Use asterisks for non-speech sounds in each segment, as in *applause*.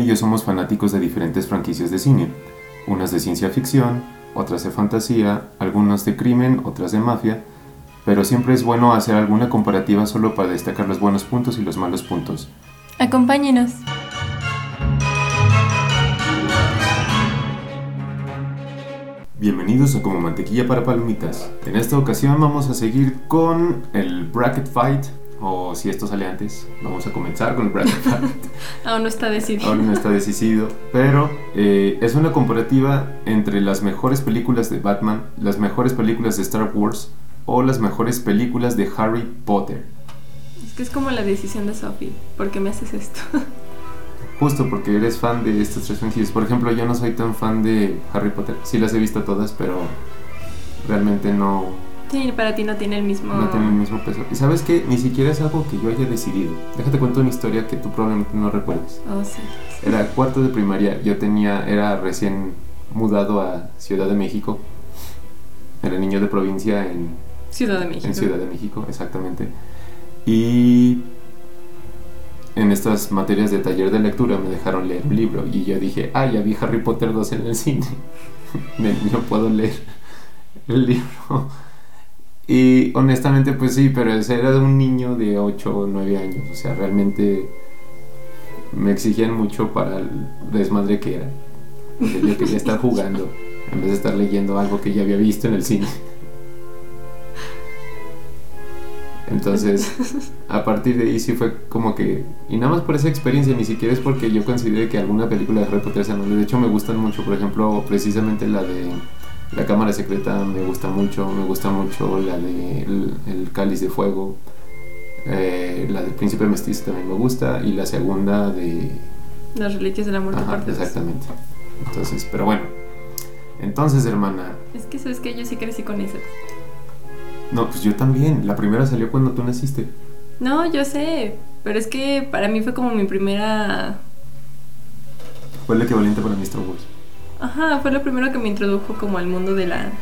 Y yo somos fanáticos de diferentes franquicias de cine, unas de ciencia ficción, otras de fantasía, algunas de crimen, otras de mafia, pero siempre es bueno hacer alguna comparativa solo para destacar los buenos puntos y los malos puntos. Acompáñenos. Bienvenidos a Como Mantequilla para Palomitas. En esta ocasión vamos a seguir con el Bracket Fight, o si esto sale antes, vamos a comenzar con el Bracket *laughs* Fight. Aún no está decidido. Aún no está decidido, pero eh, es una comparativa entre las mejores películas de Batman, las mejores películas de Star Wars o las mejores películas de Harry Potter. Es que es como la decisión de Sophie. ¿Por qué me haces esto? *laughs* Justo porque eres fan de estas tres franquicias. Por ejemplo, yo no soy tan fan de Harry Potter. Sí las he visto todas, pero realmente no, Sí, para ti no tiene el mismo... no tienen el mismo peso. Y sabes que ni siquiera es algo que yo haya decidido. Déjate cuento una historia que tú probablemente no recuerdes. Oh, sí. Era cuarto de primaria. Yo tenía, era recién mudado a Ciudad de México. Era niño de provincia en, Ciudad de México. en Ciudad de México, exactamente. Y en estas materias de taller de lectura me dejaron leer un libro. Y yo dije, ah, ya vi Harry Potter 2 en el cine. *laughs* Me- no puedo leer el libro. Y honestamente, pues sí, pero era de un niño de 8 o 9 años. O sea, realmente me exigían mucho para el desmadre que era. Yo quería estar jugando en vez de estar leyendo algo que ya había visto en el cine. Entonces, a partir de ahí sí fue como que. Y nada más por esa experiencia, ni siquiera es porque yo considere que alguna película de Harry Potter sea. De hecho, me gustan mucho, por ejemplo, precisamente la de La Cámara Secreta me gusta mucho. Me gusta mucho la de El, el Cáliz de Fuego. eh, la del Príncipe Mestizo también me gusta. Y la segunda de. Las reliquias de la muerte Ajá, parte exactamente. Entonces, pero bueno. Entonces, hermana. Es que sabes que yo sí crecí con eso. No, pues yo también. La primera salió cuando tú naciste. No, yo sé. Pero es que para mí fue como mi primera... Fue el equivalente para mí Star Wars. Ajá, fue lo primero que me introdujo como al mundo de la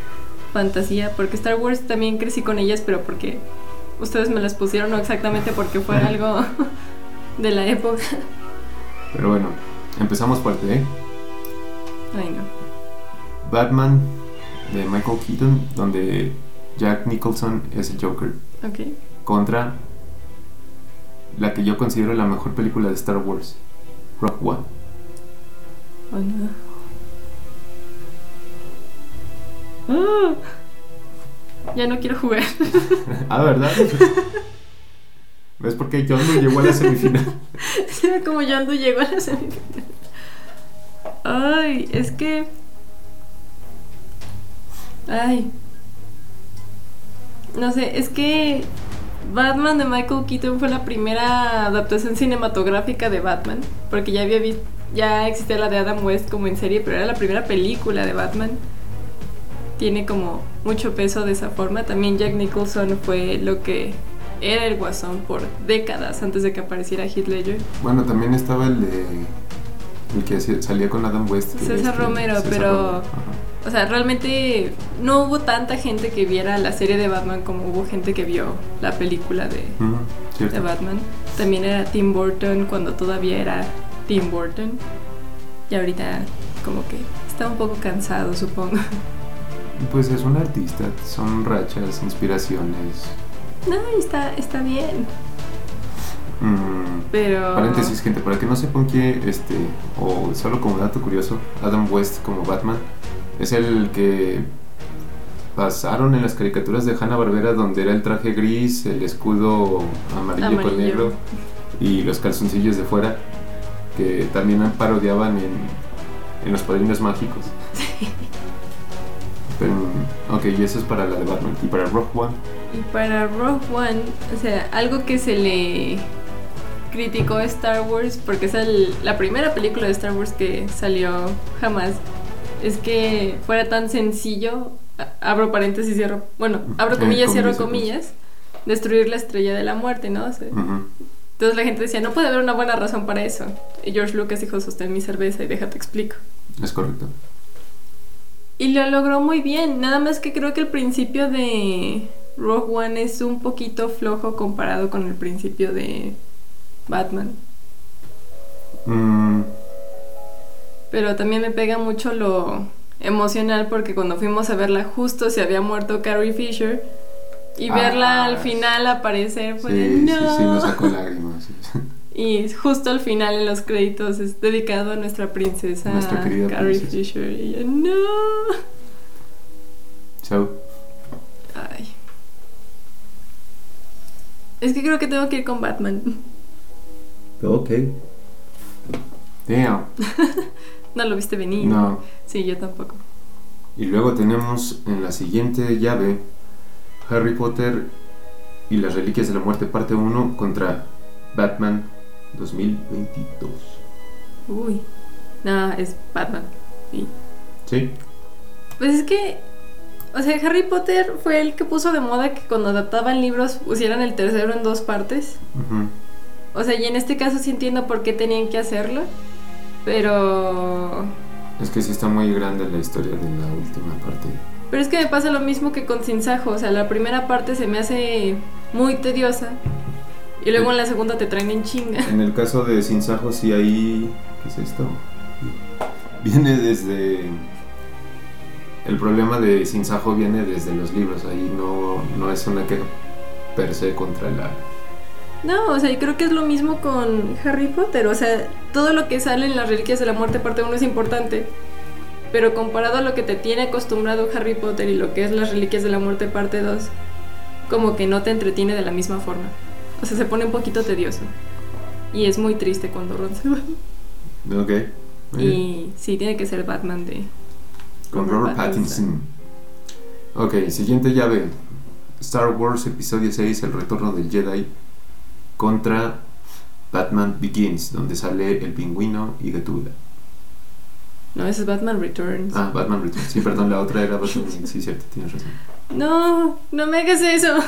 fantasía. Porque Star Wars también crecí con ellas, pero porque ustedes me las pusieron, no exactamente porque fue algo *laughs* de la época. Pero bueno, empezamos fuerte, ¿eh? Ay, no. Batman de Michael Keaton, donde Jack Nicholson es el Joker, Ok. contra la que yo considero la mejor película de Star Wars, Rock One. Oh, no. Ah. Ya no quiero jugar. *laughs* ah, ¿verdad? ¿Ves por qué no llegó a la semifinal? *laughs* Se ve como Yandu llegó a la semifinal. Ay, es que. Ay. No sé, es que. Batman de Michael Keaton fue la primera adaptación cinematográfica de Batman. Porque ya había visto. Ya existía la de Adam West como en serie, pero era la primera película de Batman. Tiene como mucho peso de esa forma. También Jack Nicholson fue lo que era el guasón por décadas antes de que apareciera Heath Ledger. Bueno, también estaba el de. El que salía con Adam West. César este, Romero, César pero- Romero. O sea, realmente no hubo tanta gente que viera la serie de Batman como hubo gente que vio la película de, de Batman. También era Tim Burton cuando todavía era Tim Burton. Y ahorita como que está un poco cansado, supongo. *laughs* Pues es un artista, son rachas, inspiraciones. No, está, está bien. Mm, Pero... Paréntesis, gente, para que no sepan que, este, o solo como dato curioso, Adam West como Batman es el que pasaron en las caricaturas de Hanna Barbera donde era el traje gris, el escudo amarillo, con negro y los calzoncillos de fuera que también parodiaban en, en Los Padrinos Mágicos. *laughs* Ok, y eso es para la de Batman. ¿Y para Rogue One? Y para Rogue One, o sea, algo que se le criticó a Star Wars, porque es el- la primera película de Star Wars que salió jamás, es que fuera tan sencillo, abro paréntesis, cierro, bueno, abro Eh, comillas, cierro comillas, destruir la estrella de la muerte, ¿no? O sea, Ujú. entonces la gente decía, no puede haber una buena razón para eso. Y George Lucas dijo, sostén mi cerveza y déjate explico. Es correcto. Y lo logró muy bien, nada más que creo que el principio de Rogue One es un poquito flojo comparado con el principio de Batman. Mm, Pero también me pega mucho lo emocional porque cuando fuimos a verla justo se había muerto Carrie Fisher y Ah, verla al final aparecer fue de sí, no. sí, sí, nos sacó lágrimas. *laughs* Y justo al final en los créditos es dedicado a nuestra princesa Nuestra querida Carrie princesa. Fisher y yo no. So, Ay. Es que creo que tengo que ir con Batman. ok. Damn. *laughs* No lo viste venir. No. Sí, yo tampoco. Y luego tenemos en la siguiente llave Harry Potter y las Reliquias de la Muerte parte 1 contra Batman 2022. Uy. No, es Batman. Sí. ¿Sí? Pues es que, o sea, Harry Potter fue el que puso de moda que cuando adaptaban libros pusieran el tercero en dos partes. O sea, y en este caso sí entiendo por qué tenían que hacerlo. Pero... Es que sí está muy grande la historia de la última parte. Pero es que me pasa lo mismo que con Sin Sajo. O sea, la primera parte se me hace muy tediosa. Y luego en la segunda te traen en chinga. En el caso de Sin Sajo, sí ahí... ¿Qué es esto? Viene desde... El problema de Sin Sajo viene desde los libros. Ahí no, no es una queja per se contra la... No, o sea, y creo que es lo mismo con Harry Potter. O sea, todo lo que sale en las Reliquias de la Muerte parte 1 es importante. Pero comparado a lo que te tiene acostumbrado Harry Potter y lo que es las Reliquias de la Muerte parte 2, como que no te entretiene de la misma forma. O sea, se pone un poquito tedioso. Y es muy triste cuando Ron se va. Ok. muy bien. Y sí, tiene que ser Batman de... Con Robert Pattinson. Ok, siguiente llave. Star Wars Episodio 6, El Retorno del Jedi contra Batman Begins, donde sale el pingüino y Gatúbela. No, ese es Batman Returns. Ah, Batman Returns. Sí, perdón, la otra era Batman Begins. Sí, cierto, tienes razón. No, no me hagas eso.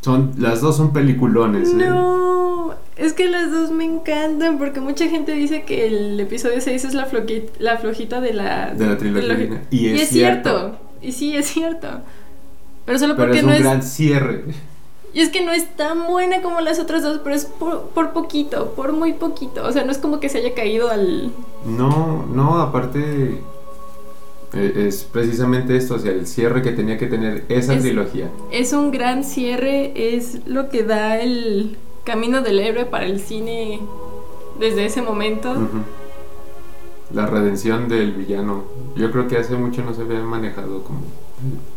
Son, las dos son peliculones. ¿eh? No, es que las dos me encantan porque mucha gente dice que el episodio 6 es la, floqui- la flojita de la, De la trilogía. de. Y es, cierto. Y sí, es cierto. Pero solo Pero porque es no un es... gran cierre. Y es que no es tan buena como las otras dos, pero es por, por poquito, por muy poquito. O sea, no es como que se haya caído al... No, no, aparte es precisamente esto, o sea, el cierre que tenía que tener esa Es- trilogía. Es un gran cierre, es lo que da el camino del héroe para el cine desde ese momento. Ujú. La redención del villano. Yo creo que hace mucho no se había manejado como.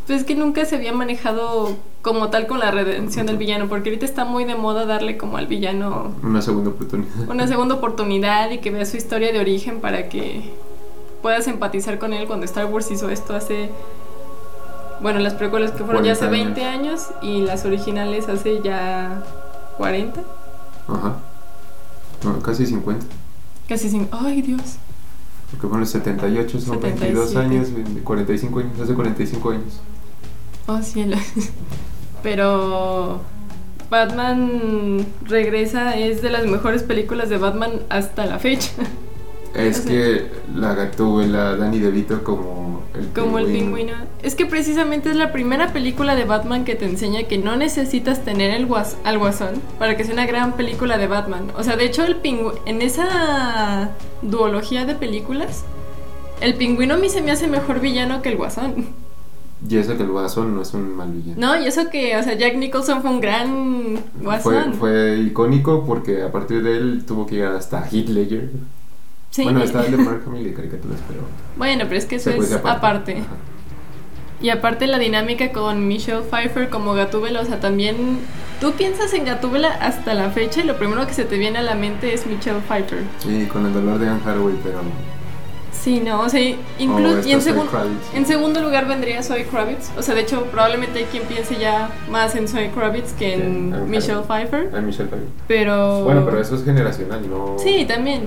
Pues es que nunca se había manejado como tal con la redención del villano, porque ahorita está muy de moda darle como al villano Una segunda oportunidad. una segunda oportunidad y que vea su historia de origen para que puedas empatizar con él cuando Star Wars hizo esto hace bueno, las precuelas que fueron ya hace 40 20 años y las originales hace ya 40, Ajá. No, casi 50. casi sin, ay Dios. Porque fueron 78, son 22 77. años, 45 años, hace 45 años. Oh, cielo. Pero Batman regresa es de las mejores películas de Batman hasta la fecha. Es O sea- que la Gatúbela, Danny DeVito como el Como el pingüino. Es que precisamente es la primera película de Batman que te enseña que no necesitas tener el guas- al guasón para que sea una gran película de Batman. O sea, de hecho, el pingüino. En esa duología de películas, el pingüino a mí se me hace mejor villano que el guasón. Y eso que el Guasón no es un mal villano. No, y eso que, o sea, Jack Nicholson fue un gran Fue, guasón. fue icónico porque a partir de él tuvo que llegar hasta Heath Ledger. Sí. Bueno, está el de Mark Hamill de caricaturas, pero Bueno, pero es que eso es aparte. Ajá. Y aparte la dinámica con Michelle Pfeiffer como Gatúbela, o sea, también tú piensas en Gatúbela hasta la fecha y lo primero que se te viene a la mente es Michelle Pfeiffer. Sí, con el dolor de Anne Hathaway, pero Sí, no, o sea, incluso. esta Y en, segun- Kravitz. en segundo lugar vendría Zoe Kravitz. O sea, de hecho, probablemente hay quien piense ya más en Zoe Kravitz que en Que en Michelle Pfeiffer. Ah, Michelle Pfeiffer. Pero. Bueno, pero eso es generacional, no. Sí, también.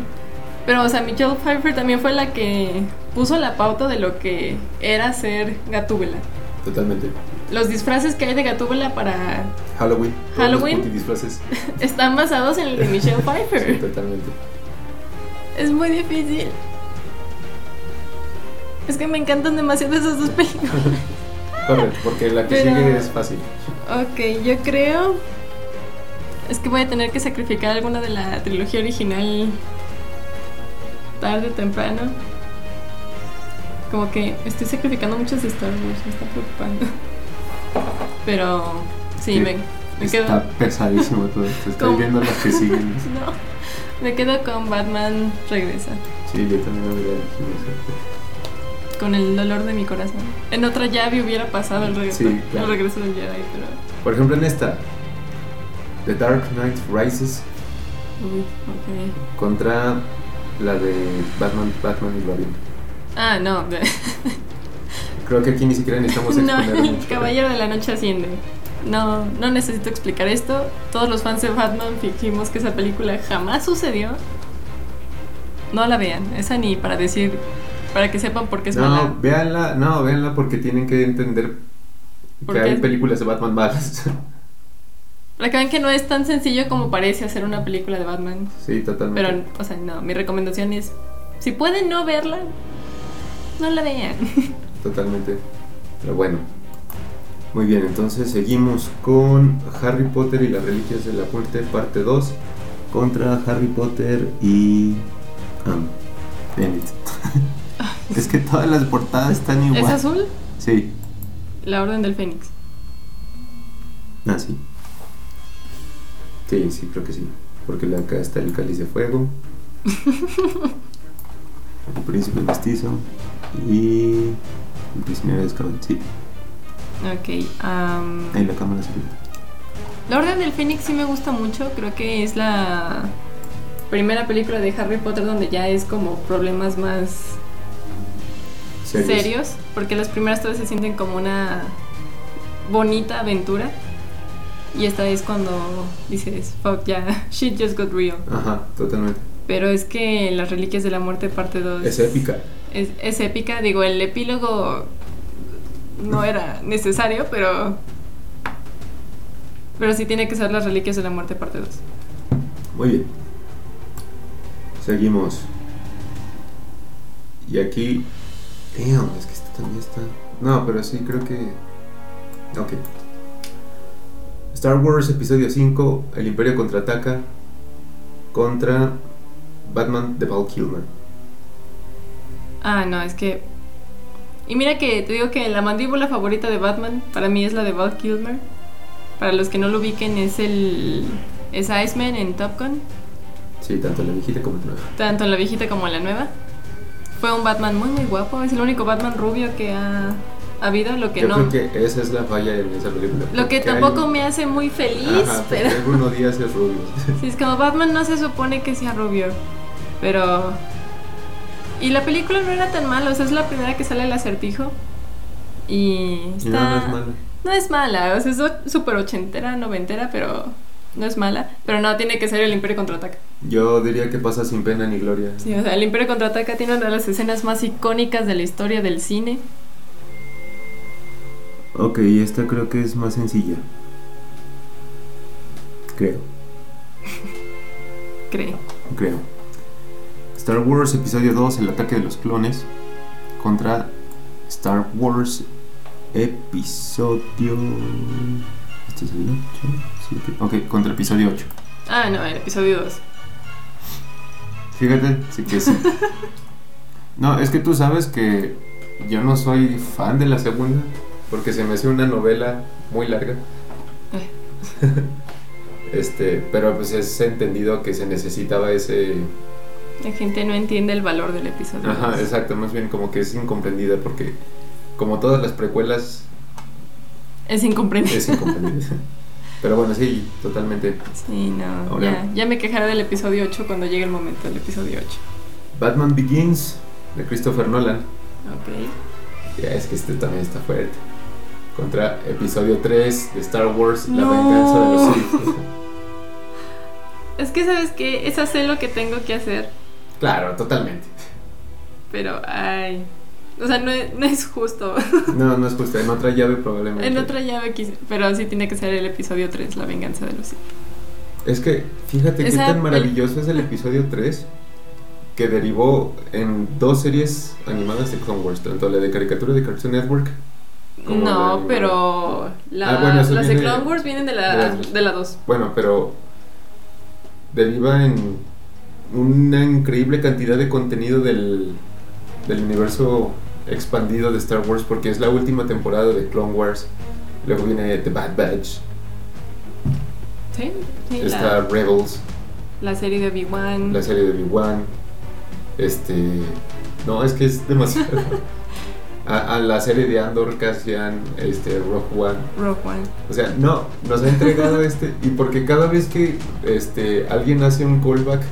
Pero, o sea, Michelle Pfeiffer también fue la que puso la pauta de lo que era ser Gatúbela. Totalmente. Los disfraces que hay de Gatúbela para. Halloween. Halloween. Los multidisfraces. *laughs* están basados en el de Michelle *laughs* Sí, Pfeiffer. totalmente. Es muy difícil. Es que me encantan demasiado esas dos películas. *laughs* Correcto, porque la que Pero- sigue es fácil. Ok, yo creo. Es que voy a tener que sacrificar alguna de la trilogía original tarde o temprano. Como que estoy sacrificando muchas de Star Wars, me está preocupando. *laughs* Pero sí, me, me Está quedo. pesadísimo todo esto. Estoy ¿Cómo? viendo las que siguen. *laughs* No, me quedo con Batman Regresa. Sí, yo también habría elegido. Con el dolor de mi corazón. En otra llave hubiera pasado el regreso, Sí, claro. el regreso del Jedi, pero. Por ejemplo, en esta, The Dark Knight Rises Uy, ok. contra la de Batman, Batman y Robin. Ah, no. Creo que aquí ni siquiera necesitamos *laughs* No, el *laughs* mucho. Caballero de la Noche asciende. No, no necesito explicar esto. Todos los fans de Batman fingimos que esa película jamás sucedió. No la vean, esa ni para decir, para que sepan por qué es No, mala. véanla, no, véanla porque tienen que entender ¿Por que hay películas de Batman malas. Para que vean que no es tan sencillo como parece hacer una película de Batman. sí, totalmente. Pero, o sea, no, mi recomendación es, si pueden no verla, no la vean. *laughs* Totalmente. Pero bueno. Muy bien, entonces seguimos con Harry Potter y las Reliquias de la Muerte, parte 2, contra Harry Potter y. Ah, Bennett. *laughs* es que todas las portadas están igual. ¿Es azul? Sí. La Orden del Fénix. Ah, sí. Sí, sí, creo que sí. Porque acá está el cáliz de fuego. *laughs* el príncipe mestizo. Y. El prisionero de Azkaban, sí. Ok. am, Ahí la cámara secreta. La Orden del Fénix sí me gusta mucho, creo que es la primera película de Harry Potter donde ya es como problemas más Serios. serios, porque las primeras todas se sienten como una bonita aventura. Y esta es cuando dices, fuck, ya, *laughs* shit just got real. Ajá, totalmente. Pero es que Las Reliquias de la Muerte, parte 2. Es épica. Es, es épica, digo, el epílogo no era *laughs* necesario, pero. Pero sí tiene que ser Las Reliquias de la Muerte, parte 2. Muy bien. Seguimos. Y aquí. Damn, es que esta también está. No, pero sí, creo que. Ok. Star Wars Episodio 5: El Imperio contraataca. Contra Batman de Val Kilmer. Ah, no, es que. Y mira que te digo que la mandíbula favorita de Batman para mí es la de Val Kilmer. Para los que no lo ubiquen, es el. Es Iceman en Top Gun, Sí, tanto la viejita como la nueva. tanto en la viejita como en la nueva. Fue un Batman muy, muy guapo. Es el único Batman rubio que ha habido, lo que Yo no. creo que esa es la falla en esa película. Lo que porque hay- tampoco me hace muy feliz, Ajá, pero. Bruno Díaz es rubio. *laughs* Sí, es como Batman no se supone que sea rubio, pero... Y la película no era tan mala, o sea, es la primera que sale el acertijo. Y está... no, no es mala. No es mala, o sea, es súper ochentera, noventera, pero no es mala. Pero no, tiene que ser el Imperio Contraataca. Yo diría que pasa sin pena ni gloria. Sí, o sea, el Imperio Contraataca tiene una de las escenas más icónicas de la historia del cine. Ok, esta creo que es más sencilla. Creo, *laughs* Creo. creo. Star Wars Episodio 2, el ataque de los clones. Contra Star Wars Episodio... ¿Este es el 8? Ok, contra Episodio 8. Ah, no, el episodio 2. Fíjate, sí que sí. *laughs* No, es que tú sabes que yo no soy fan de la segunda. Porque se me hace una novela muy larga. *laughs* Este, pero pues es entendido que se necesitaba ese... La gente no entiende el valor del episodio. Ajá, 2. exacto, más bien como que es incomprendida porque como todas las precuelas Es incomprendible. es incomprendida. *laughs* Pero bueno, sí, totalmente. Sí, no. Ahora- Ya, ya me quejaré del episodio 8 cuando llegue el momento del episodio 8. Batman Begins de Christopher Nolan. Ok. Ya es que este también está fuerte. Contra episodio 3 de Star Wars, La No. venganza de los Sith. *laughs* Es que, ¿sabes qué? Es hacer lo que tengo que hacer. claro, totalmente. Pero, ay. O sea, no es, no es justo. *laughs* No, no es justo. En otra llave probablemente. en otra llave. Pero sí tiene que ser el episodio 3, La venganza de los Sith. Es que, fíjate qué Esa tan pel- maravilloso es el episodio 3 que derivó en dos series animadas de Clone Wars, tanto la de caricatura de Cartoon Network. No, pero la- Ah, bueno, eso las de Clone Wars vienen de la, las dos. de la 2. Bueno, pero deriva en una increíble cantidad de contenido del, del universo expandido de Star Wars porque es la última temporada de Clone Wars. Luego viene The Bad Batch, Sí, sí. está La, Rebels, la serie de Obi-Wan. la serie de Obi-Wan. Este. No, es que es demasiado. *laughs* a, a la serie de Andor, Cassian, este, Rogue One. Rogue One. O sea, no, nos ha entregado *laughs* este. Y porque cada vez que este, alguien hace un callback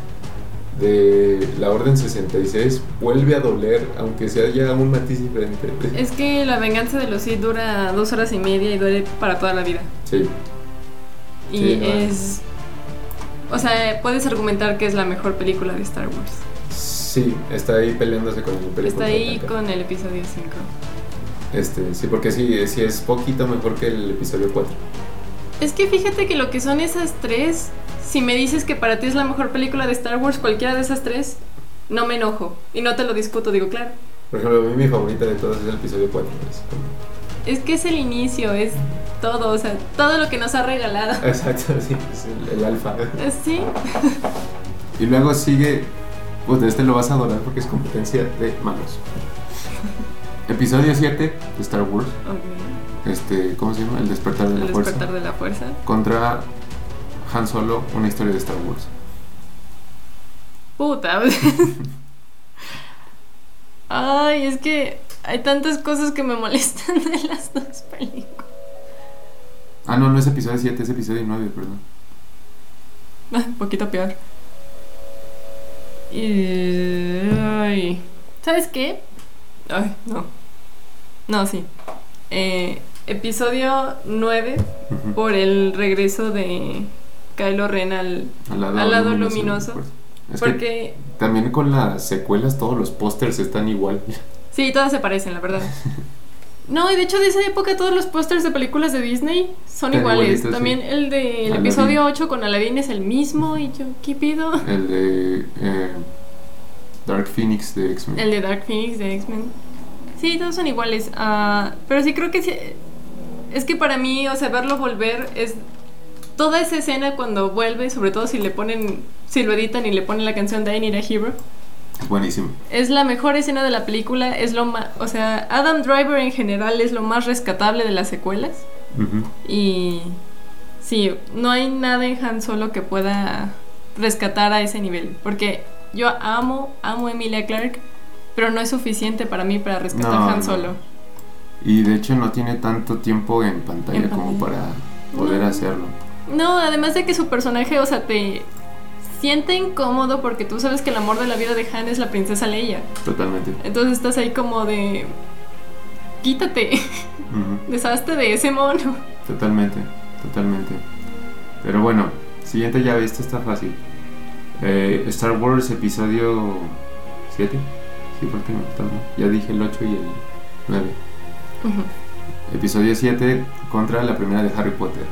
de la Orden 66, vuelve a doler, aunque sea ya un matiz diferente. Es que la venganza de los Sith dura dos horas y media y duele para toda la vida. Sí, Y Sí, no. es. O sea, puedes argumentar que es la mejor película de Star Wars. Sí, está ahí peleándose con el Imperio Está ahí con el episodio 5. Este, sí, porque sí, sí es poquito mejor que el episodio 4. Es que fíjate que lo que son esas tres, si me dices que para ti es la mejor película de Star Wars, cualquiera de esas tres, no me enojo. Y no te lo discuto, digo, claro. Por ejemplo, a mí mi favorita de todas es el episodio 4. es que es el inicio, es todo, o sea, todo lo que nos ha regalado. Exacto, *laughs* sí, es el, el alfa. Sí, Y luego sigue, pues de este lo vas a adorar porque es competencia de malos. Episodio 7 de Star Wars, este, ¿cómo se llama? El despertar de El la fuerza. despertar de la fuerza. Contra Han Solo, una historia de Star Wars. Puta. *laughs* Ay, es que hay tantas cosas que me molestan de las dos películas. Ah, no, no es episodio 7, es episodio 9, perdón. Ah, Un poquito peor. Y... ay. ¿Sabes qué? Ay, no. No, sí. Eh, episodio 9 Ujú. por el regreso de Kylo Ren al... al lado, al luminoso. Porque... también con las secuelas todos los pósters están igual. Sí, todas se parecen, la verdad. *laughs* No, y de hecho de esa época todos los pósters de películas de Disney son iguales. sí. También el del Aladdin. episodio 8 con Aladdin es el mismo y yo, ¿qué pido? El de eh, Dark Phoenix de X-Men. El de Dark Phoenix de X-Men. Sí, todos son iguales. ah, pero sí creo que sí. Es que para mí, o sea, verlo volver es. Toda esa escena cuando vuelve, sobre todo si le ponen. Si lo editan y le ponen la canción de I Need a Hero, buenísimo. es la mejor escena de la película. Es lo más. O sea, Adam Driver en general es lo más rescatable de las secuelas. Y. Sí, no hay nada en Han Solo que pueda rescatar a ese nivel. Porque yo amo, amo a Emilia Clarke, pero no es suficiente para mí para rescatar No, a Han no. Solo. Y de hecho no tiene tanto tiempo en pantalla En como para poder No. hacerlo. No, además de que su personaje, o sea, te siente incómodo porque tú sabes que el amor de la vida de Han es la princesa Leia. Totalmente. Entonces estás ahí como de. Quítate, Ujú. *laughs* deshazte de ese mono. Totalmente, totalmente. Pero bueno, siguiente llave, esto está fácil. Eh, Star Wars episodio 7. Sí, porque uno. Ya dije el 8 y el 9. Ujú. Episodio 7 contra la primera de Harry Potter.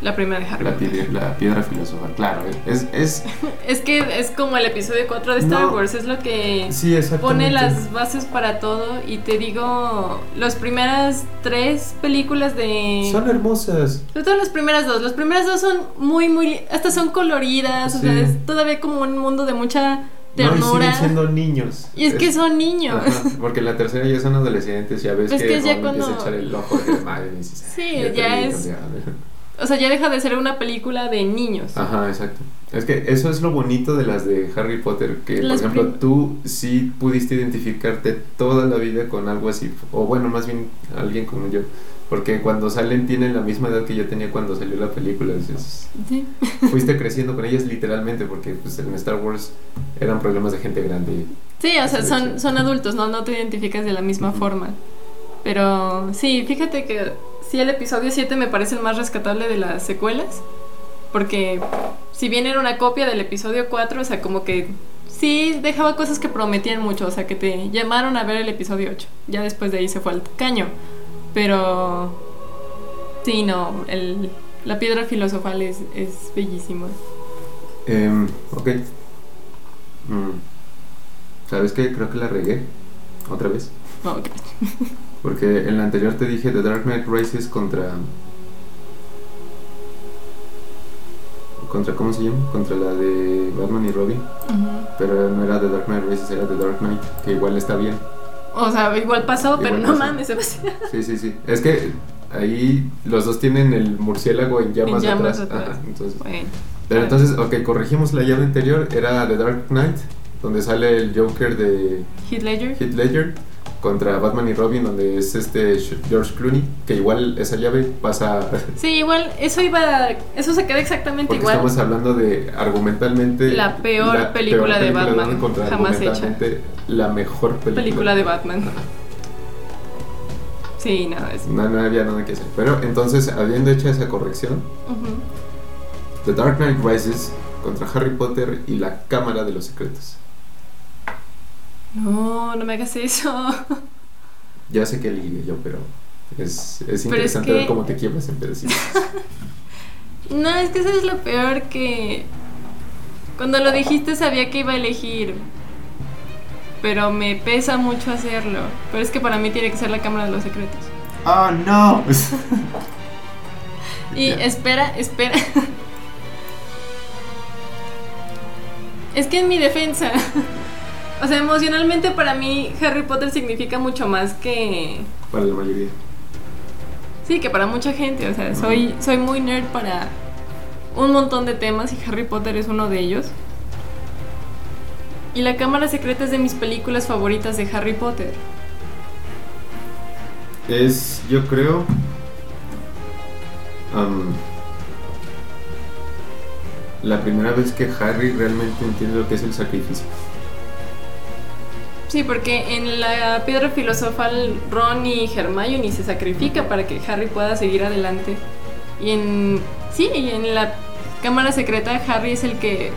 La primera de Harry La, Potter. piedra, la piedra filosofal. Claro, es... es *laughs* Es que es como el episodio 4 de Star No. Wars, es lo que sí, pone las bases para todo. Y te digo, las primeras tres películas de. Son hermosas. Sobre todo las primeras dos. Las primeras dos son muy, muy. Hasta son coloridas. O sea, Sí. es todavía como un mundo de mucha No, ternura. y siguen siendo niños. y es que son niños. Ajá, porque la tercera ya son adolescentes, ya ves Es que, que ya empieza cuando- a echar el ojo de madre y dices, Sí, ya vi es- cambiar. O sea, ya deja de ser una película de niños. Ajá, exacto. Es que eso es lo bonito de las de Harry Potter, que Las por ejemplo tú sí pudiste identificarte toda la vida con algo así, o bueno, más bien alguien como yo, porque cuando salen tienen la misma edad que yo tenía cuando salió la película, es- es- Sí. *laughs* fuiste creciendo con ellas literalmente, porque pues en Star Wars eran problemas de gente grande. Sí, o sea, son, son adultos, ¿no? No te identificas de la misma Ujú. forma. Pero sí, fíjate que sí el episodio 7 me parece el más rescatable de las secuelas. Porque si bien era una copia del episodio 4, o sea, como que sí dejaba cosas que prometían mucho, o sea, que te llamaron a ver el episodio 8. Ya después de ahí se fue al caño. Pero sí, no, el, la piedra filosofal es, es bellísima. Em, ok. Mm. ¿Sabes qué? Creo que la regué otra vez. No, ok. *laughs* Porque en la anterior te dije The Dark Knight Rises contra. ¿Contra cómo se llama? Contra la de Batman y Robin. Pero no era The Dark Knight Rises, era The Dark Knight, que igual está bien. O sea, igual pasó, pero no pasó. mames, Sebastián. Sí, sí, sí. Es que ahí los dos tienen el murciélago en llamas, En llamas atrás. atrás. Ajá, entonces. Bueno. Pero entonces, ok, corregimos la llave anterior. Era The Dark Knight, donde sale el Joker de Heath Ledger. Heath Ledger contra Batman y Robin, donde es este George Clooney, que igual esa llave pasa Sí, igual, eso iba. Eso se queda exactamente porque igual. estamos hablando de argumentalmente La peor película de Batman contra jamás argumentalmente la mejor película, Película de Batman. Ajá. Sí, no, es. No, no había nada que hacer. Pero entonces, habiendo hecho esa corrección. The Dark Knight Rises contra Harry Potter y la Cámara de los Secretos. No, no me hagas eso. *laughs* Ya sé que elegiré yo, pero es, es interesante que- ver cómo te quiebras en pedacitos. *laughs* No, es que eso es lo peor que. Cuando lo dijiste sabía que iba a elegir. Pero me pesa mucho hacerlo. Pero es que para mí tiene que ser la Cámara de los Secretos. ¡Oh, no! *laughs* Y espera, espera. Es que en mi defensa. O sea, emocionalmente para mí Harry Potter significa mucho más que. Para la mayoría. Sí, que para mucha gente. O sea, soy, soy muy nerd para un montón de temas y Harry Potter es uno de ellos. Y La Cámara Secreta es de mis películas favoritas de Harry Potter. Es, yo creo. am, la primera vez que Harry realmente entiende lo que es el sacrificio. Sí, porque en la piedra filosofal Ron y Hermione se sacrifica para que Harry pueda seguir adelante. Y en sí, y en la cámara secreta Harry es el que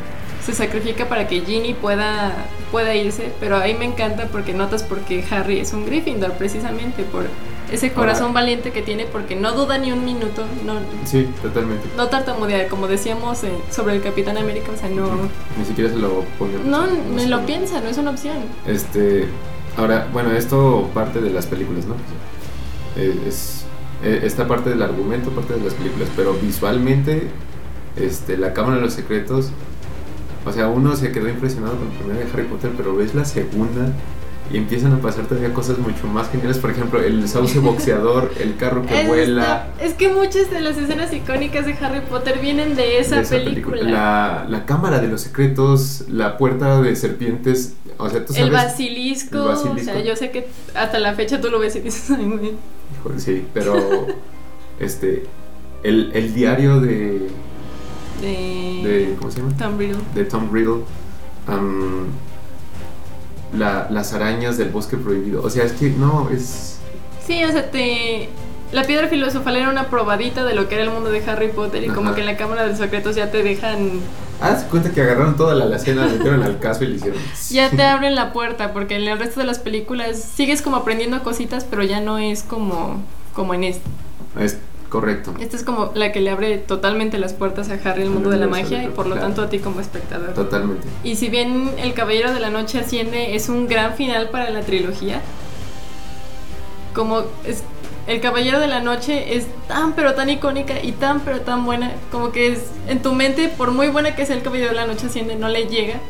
se sacrifica para que Ginny pueda pueda irse, pero ahí me encanta porque notas porque Harry es un Gryffindor precisamente por ese corazón valiente que tiene porque no duda ni un minuto, no Sí, totalmente. no tartamudea, como decíamos eh, sobre el Capitán América, o sea, no Ni siquiera se lo pone. no, se ni lo pone. piensa, no es una opción. Este, ahora, bueno, esto parte de las películas, ¿no? Eh, Es, eh, esta parte del argumento, parte de las películas, pero visualmente, este, la Cámara de los Secretos, o sea, uno se quedó impresionado con la primera de Harry Potter, pero ves la segunda y empiezan a pasar todavía cosas mucho más geniales, por ejemplo, el sauce *laughs* boxeador, el carro que Es, vuela. esta- es que muchas de las escenas icónicas de Harry Potter vienen de esa, de esa película. La, la cámara de los secretos, la puerta de serpientes, o sea, tú sabes... el, basilisco, el basilisco. o sea, yo sé que hasta la fecha tú lo ves y dices, ay, güey. Sí, pero este el, el diario de, De, de ¿cómo se llama? Tom Riddle. De Tom Riddle, am, la- las arañas del bosque prohibido. O sea, es que no es Sí, o sea, te... La piedra filosofal era una probadita de lo que era el mundo de Harry Potter y como que en la Cámara de los Secretos ya te dejan... Haz cuenta que agarraron toda la alacena, la metieron al caso y le hicieron. *laughs* Ya te abren la puerta porque en el resto de las películas sigues como aprendiendo cositas, pero ya no es como, como en este. Es correcto. Esta es como la que le abre totalmente las puertas a Harry al mundo de la magia y por lo claro. tanto a ti como espectador. Totalmente. Y si bien El Caballero de la Noche Asciende es un gran final para la trilogía, como es, El Caballero de la Noche es tan pero tan icónica y tan pero tan buena, como que es en tu mente, por muy buena que sea El Caballero de la Noche Asciende, no le llega.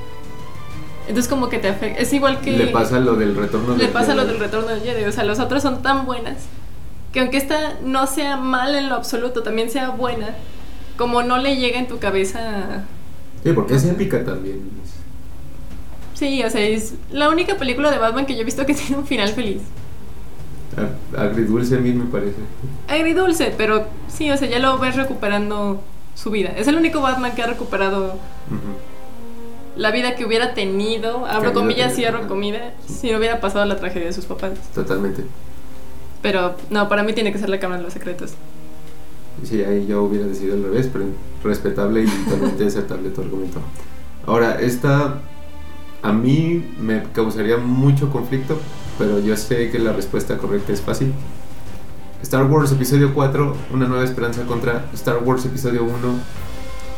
Entonces como que te afecta. Es igual que... Le pasa lo del retorno le del pasa lo del retorno del Jedi. O sea, los otros son tan buenas que aunque esta no sea mala en lo absoluto, también sea buena, como no le llega en tu cabeza... Sí, porque es épica también. Sí, o sea, es la única película de Batman que yo he visto que *laughs* tiene un final feliz. Agridulce a mí me parece. Agridulce, pero sí, o sea, ya lo ves recuperando su vida. Es el único Batman que ha recuperado la vida que hubiera tenido, abro comillas, cierro comida, si no hubiera pasado la tragedia de sus papás. Totalmente. Pero no, para mí tiene que ser la Cámara de los Secretos. Sí, ahí yo hubiera decidido al revés, pero respetable y totalmente aceptable tu argumento. Ahora, esta a mí me causaría mucho conflicto, pero yo sé que la respuesta correcta es fácil. Star Wars Episodio 4, Una Nueva Esperanza contra Star Wars Episodio 1,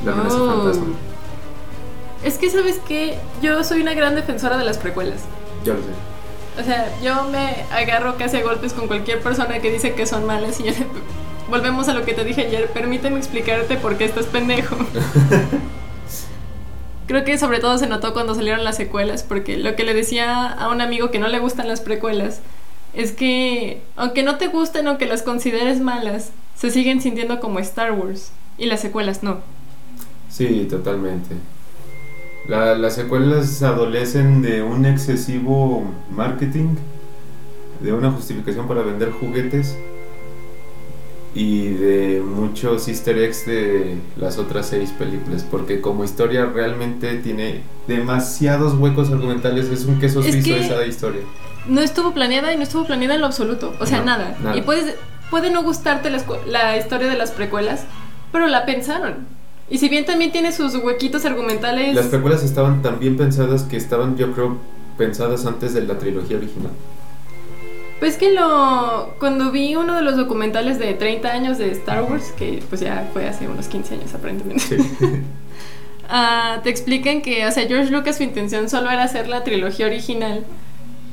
La amenaza oh. fantasma. Es que, ¿sabes qué? Yo soy una gran defensora de las precuelas. Ya lo sé. O sea, yo me agarro casi a golpes con cualquier persona que dice que son malas y yo *laughs* volvemos a lo que te dije ayer, permíteme explicarte por qué estás pendejo. *laughs* Creo que sobre todo se notó cuando salieron las secuelas, porque lo que le decía a un amigo que no le gustan las precuelas es que, aunque no te gusten, aunque las consideres malas, se siguen sintiendo como Star Wars y las secuelas no. Sí, totalmente. Las secuelas adolecen de un excesivo marketing, de una justificación para vender juguetes y de muchos easter eggs de las otras seis películas, porque como historia realmente tiene demasiados huecos argumentales, es un queso suizo esa historia. No estuvo planeada y no estuvo planeada en lo absoluto, o sea, nada. Y puedes, puede no gustarte la, la historia de las precuelas, pero la pensaron. Y si bien también tiene sus huequitos argumentales... Las precuelas estaban tan bien pensadas que estaban, yo creo, pensadas antes de la trilogía original. Pues que lo. Cuando vi uno de los documentales de 30 años de Star Wars, que pues ya fue hace unos 15 años aparentemente. *laughs* Ah, te explican que, o sea, George Lucas su intención solo era hacer la trilogía original,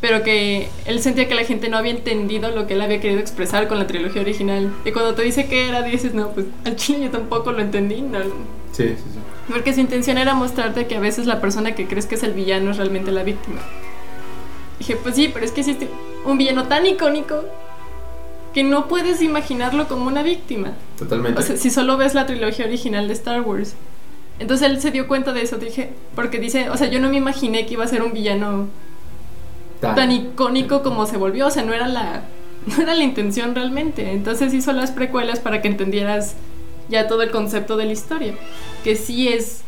pero que él sentía que la gente no había entendido lo que él había querido expresar con la trilogía original. Y cuando te dice que era, dices, no, pues al chile yo tampoco lo entendí. No. Sí, sí, sí. Porque su intención era mostrarte que a veces la persona que crees que es el villano es realmente la víctima. Dije, pues sí, pero es que existe un villano tan icónico que no puedes imaginarlo como una víctima. Totalmente. O sea, si solo ves la trilogía original de Star Wars. Entonces él se dio cuenta de eso, dije, porque dice, o sea, yo no me imaginé que iba a ser un villano tan, icónico como se volvió, o sea, no era la no era la intención realmente. Entonces hizo las precuelas para que entendieras ya todo el concepto de la historia, que sí es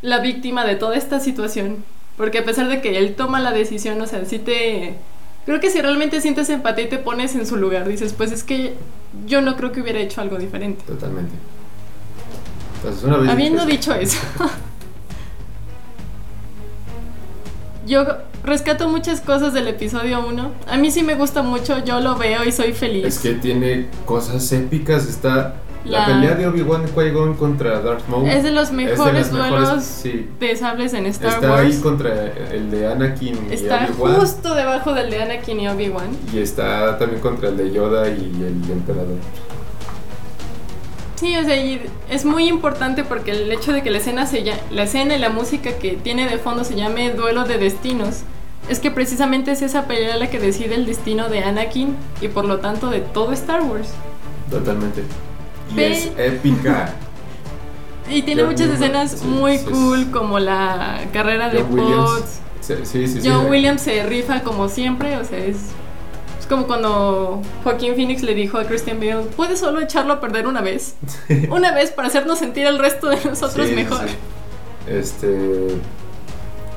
la víctima de toda esta situación porque a pesar de que él toma la decisión, o sea, sí te... Creo que si realmente sientes empatía y te pones en su lugar, dices, pues es que yo no creo que hubiera hecho algo diferente. Totalmente. Habiendo dicho eso, *laughs* yo rescato muchas cosas del episodio 1. A mí sí me gusta mucho, yo lo veo y soy feliz. Es que tiene cosas épicas, está la, pelea de Obi-Wan Qui-Gon contra Darth Maul es de los mejores duelos de sables en Star está Wars. Está ahí contra el de Anakin está y Obi-Wan. justo debajo del de Anakin y Obi-Wan. Y está también contra el de Yoda y el Emperador. Sí, o sea, es muy importante porque el hecho de que la escena, se la escena y la música que tiene de fondo se llame Duelo de Destinos es que precisamente es esa pelea la que decide el destino de Anakin y por lo tanto de todo Star Wars. Totalmente y es épica. *laughs* Y tiene muchas escenas muy cool, como la carrera de Potts. John Williams se rifa como siempre, o sea, es, es como cuando Joaquín Phoenix le dijo a Christian Bale, puedes solo echarlo a perder una vez. *laughs* una vez para hacernos sentir el resto de nosotros mejor. Este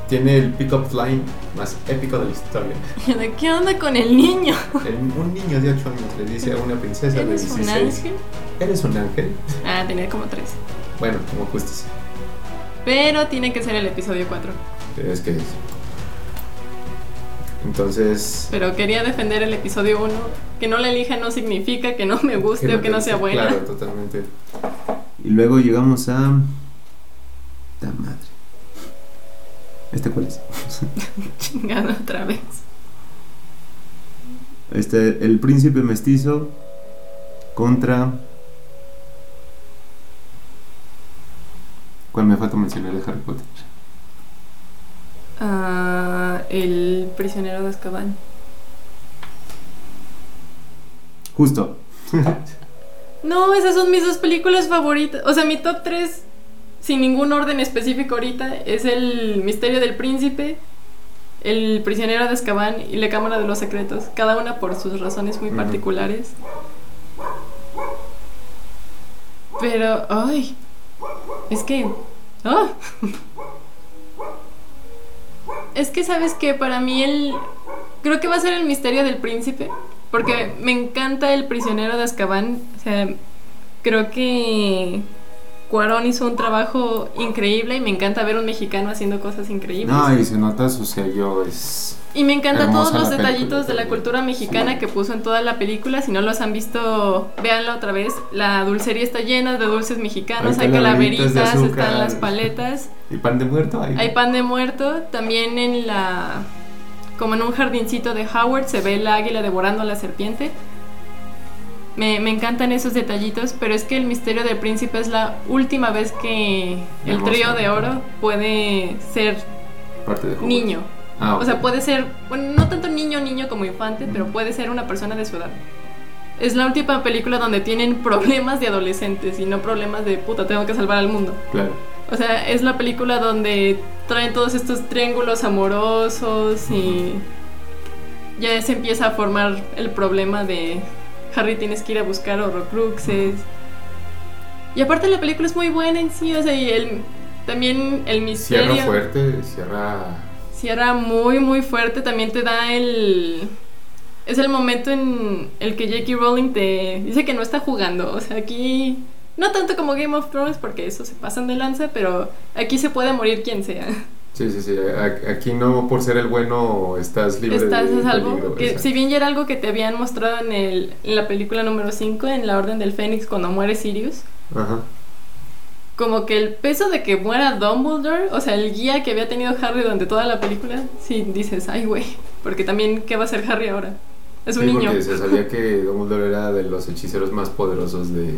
tiene el pick-up line más épico de la historia. *laughs* ¿Qué onda con el niño? un niño de 8 años le dice a una princesa de 16. un ángel? ¿Eres un ángel? Ah, tenía como 3. Bueno, como justicia. Pero tiene que ser el episodio 4. Es que es. Entonces. Pero quería defender el episodio 1. Que no la elija no significa que no me guste o que no sea buena. Claro, totalmente. Y luego llegamos a. La madre. ¿Este cuál es? *laughs* Chingado otra vez. Este, el príncipe mestizo contra. ¿Cuál me falta mencionar de Harry Potter? Uh, el prisionero de Azkaban. Justo. *laughs* No, esas son mis dos películas favoritas. O sea, mi top 3, sin ningún orden específico ahorita, es El Misterio del Príncipe, El Prisionero de Azkaban y La Cámara de los Secretos. Cada una por sus razones muy particulares. Pero, ay, es que... ah. *laughs* Es que, ¿sabes que Para mí el... Creo que va a ser el misterio del príncipe. Porque me encanta el prisionero de Azkaban. O sea, creo que Cuarón hizo un trabajo increíble y me encanta ver un mexicano haciendo cosas increíbles. No, y se nota su sello, es... Y me encanta todos los detallitos película de la cultura mexicana Sí. que puso en toda la película. Si no los han visto, véanla otra vez. La dulcería está llena de dulces mexicanos, Hay hay calaveritas azúcar. están las paletas, ¿Y pan de muerto? Ahí. hay pan de muerto. También en la. Como en un jardincito de Howard se ve el águila devorando a la serpiente. Me, me encantan esos detallitos, pero es que el misterio del príncipe es la última vez que el trío de oro puede ser Parte de niño. Ah, O sea, puede ser, bueno, no tanto niño, niño como infante, pero puede ser una persona de su edad. Es la última película donde tienen *laughs* problemas de adolescentes y no problemas de puta, tengo que salvar al mundo. Claro. O sea, es la película donde traen todos estos triángulos amorosos y ya se empieza a formar el problema de Harry tienes que ir a buscar horrocruxes. Y aparte la película es muy buena en sí, o sea, y el, también el misterio Cierra fuerte, cierra... cierra muy muy fuerte, también te da el es el momento en el que J.K. Rowling te dice que no está jugando, o sea, aquí no tanto como Game of Thrones porque eso se pasan de lanza, pero aquí se puede morir quien sea. Sí, sí, sí. Aquí no por ser el bueno estás libre Estás de salvo. peligro, Que, si bien ya era algo que te habían mostrado en, el, en la película número 5, en La Orden del Fénix, cuando muere Sirius, Ajá. como que el peso de que muera Dumbledore, o sea, el guía que había tenido Harry durante toda la película, sí dices, ay, güey, porque también, ¿qué va a hacer Harry ahora? Es un Sí, niño. porque se sabía que Dumbledore era de los hechiceros más poderosos de...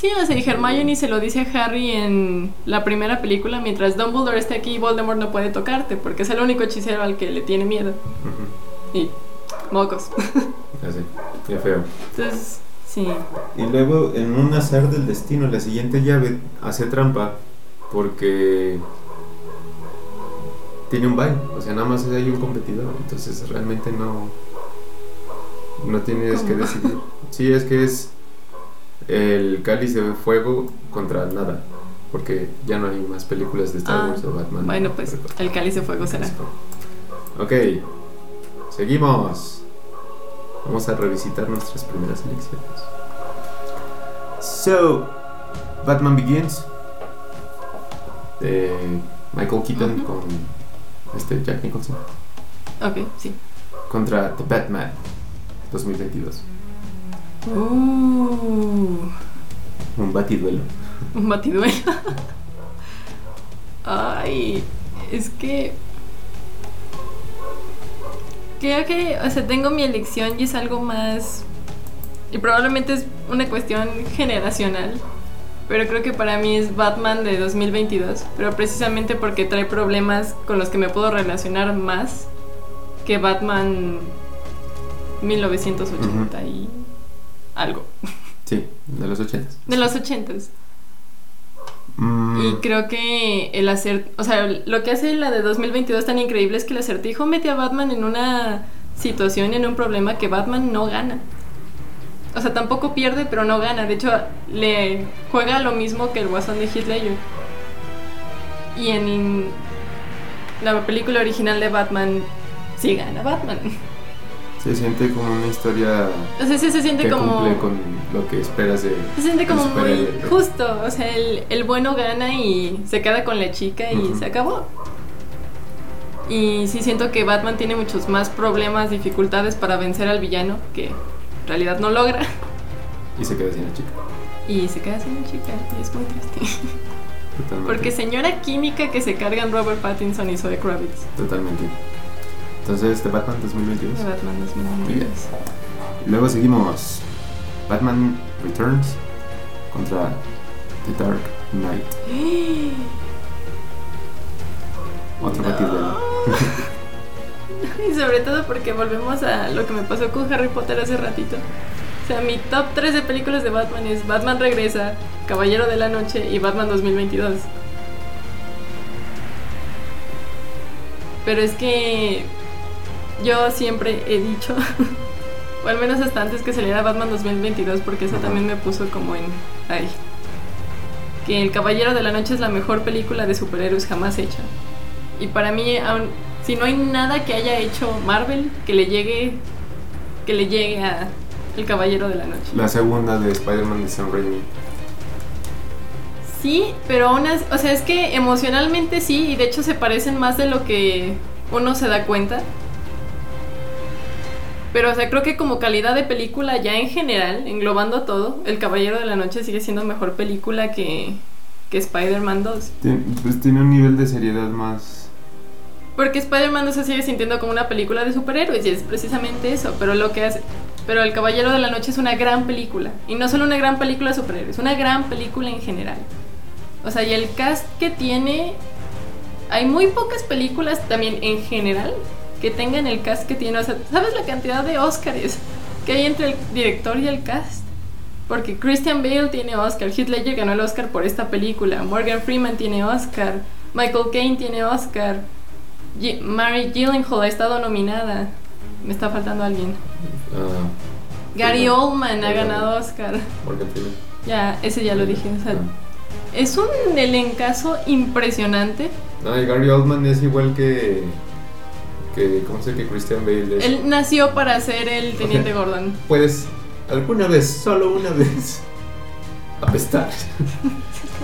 Sí, o sea, y Hermione se lo dice a Harry en la primera película, mientras Dumbledore esté aquí, Voldemort no puede tocarte, porque es el único hechicero al que le tiene miedo. Y mocos. *laughs* Así, qué feo. Entonces, sí. Y luego, en un azar del destino, la siguiente llave hace trampa porque tiene un bye. O sea, nada más hay un competidor. Entonces, realmente no. No tienes que decidir. Sí, es que es el cáliz de fuego contra nada. Porque ya no hay más películas de Star Ah, Wars o Batman. Bueno, pues el cáliz de fuego será. Ok, seguimos. Vamos a revisitar nuestras primeras elecciones. So, Batman Begins de Michael Keaton con este Jack Nicholson Ok, sí. contra The Batman 2022. Uh, Un batiduelo. un batiduelo. Ay, es que. Creo que, o sea, tengo mi elección y es algo más. Y probablemente es una cuestión generacional. Pero creo que para mí es Batman de 2022. Pero precisamente porque trae problemas con los que me puedo relacionar más que Batman 1980 y algo. Sí, de los 80. De los 80s. Mm, Y creo que el hacer, o sea, lo que hace la de 2022 tan increíble es que el acertijo mete a Batman en una situación, en un problema que Batman no gana. O sea, tampoco pierde, pero no gana. De hecho, le juega lo mismo que el guasón de Heath Ledger. Y en la película original de Batman, sí gana Batman. Se siente como una historia O sea, sí se siente que como... cumple con lo que esperas de. Se siente como muy superhéroe. justo, o sea, el, el bueno gana y se queda con la chica y se acabó. Y sí siento que Batman tiene muchos más problemas, dificultades para vencer al villano que en realidad no logra Y se queda sin la chica. y se queda sin la chica y es muy triste. Totalmente. Porque señora química que se cargan Robert Pattinson y Zoe Kravitz Totalmente. Entonces, de Batman 2022. de Batman Muy bien. 2022. Luego seguimos Batman Returns contra The Dark Knight. *gasps* Otro batiduelo. *laughs* Y sobre todo porque volvemos a lo que me pasó con Harry Potter hace ratito. sea, mi top 3 de películas de Batman es Batman Regresa, Caballero de la Noche y Batman 2022. Pero es que yo siempre he dicho, *laughs* o al menos hasta antes que saliera Batman 2022, porque eso también me puso como en... Ay, que El Caballero de la Noche es la mejor película de superhéroes jamás hecha. Y para mí, aun, si no hay nada que haya hecho Marvel que le llegue, que le llegue a El Caballero de la Noche. La segunda de Spider-Man de Sam Raimi. Sí, pero aún así, o sea, es que emocionalmente sí, y de hecho se parecen más de lo que uno se da cuenta. Pero, o sea, creo que como calidad de película ya en general, englobando todo, El Caballero de la Noche sigue siendo mejor película que, que Spider-Man 2. Tien- pues tiene un nivel de seriedad más. Porque Spider-Man 2 se sigue sintiendo como una película de superhéroes y es precisamente eso, pero lo que hace... Pero El Caballero de la Noche es una gran película. Y no solo una gran película de superhéroes, una gran película en general. O sea, y el cast que tiene... Hay muy pocas películas también en general que tengan el cast que tiene. O sea, ¿sabes la cantidad de Oscars que hay entre el director y el cast? Porque Christian Bale tiene Oscar, Heath Ledger ganó el Oscar por esta película, Morgan Freeman tiene Oscar, Michael Caine tiene Oscar, Mary Gyllenhaal ha estado nominada. Me está faltando alguien. ah, Gary. Oldman ha ganado Oscar. Morgan Freeman. Ya, ese ya lo dije. o sea, Ah. es un elencazo impresionante. No, y Gary Oldman es igual que. Que ¿Cómo se dice que Christian Bale es? Él nació para ser el Teniente Ok. Gordon. Puedes alguna vez, solo una vez, apestar.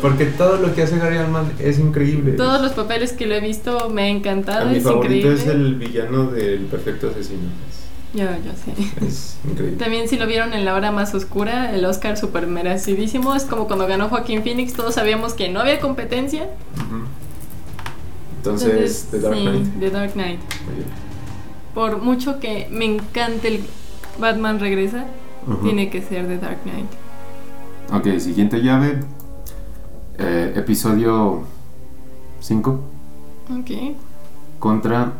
Porque todo lo que hace Gary Oldman es increíble. Todos los papeles que lo he visto me ha A encantado, mi es favorito increíble. es el villano del perfecto asesino. Yo, yo sé. Es increíble. También si lo vieron en la hora más oscura, el Oscar super merecidísimo. Es como cuando ganó Joaquín Phoenix, todos sabíamos que no había competencia. Ujú. Entonces, The Dark sí, Knight. The Dark Knight. Muy bien. Por mucho que me encante el Batman Regresa, Ujú. tiene que ser The Dark Knight. Ok, siguiente llave. Eh, episodio 5 Ok. contra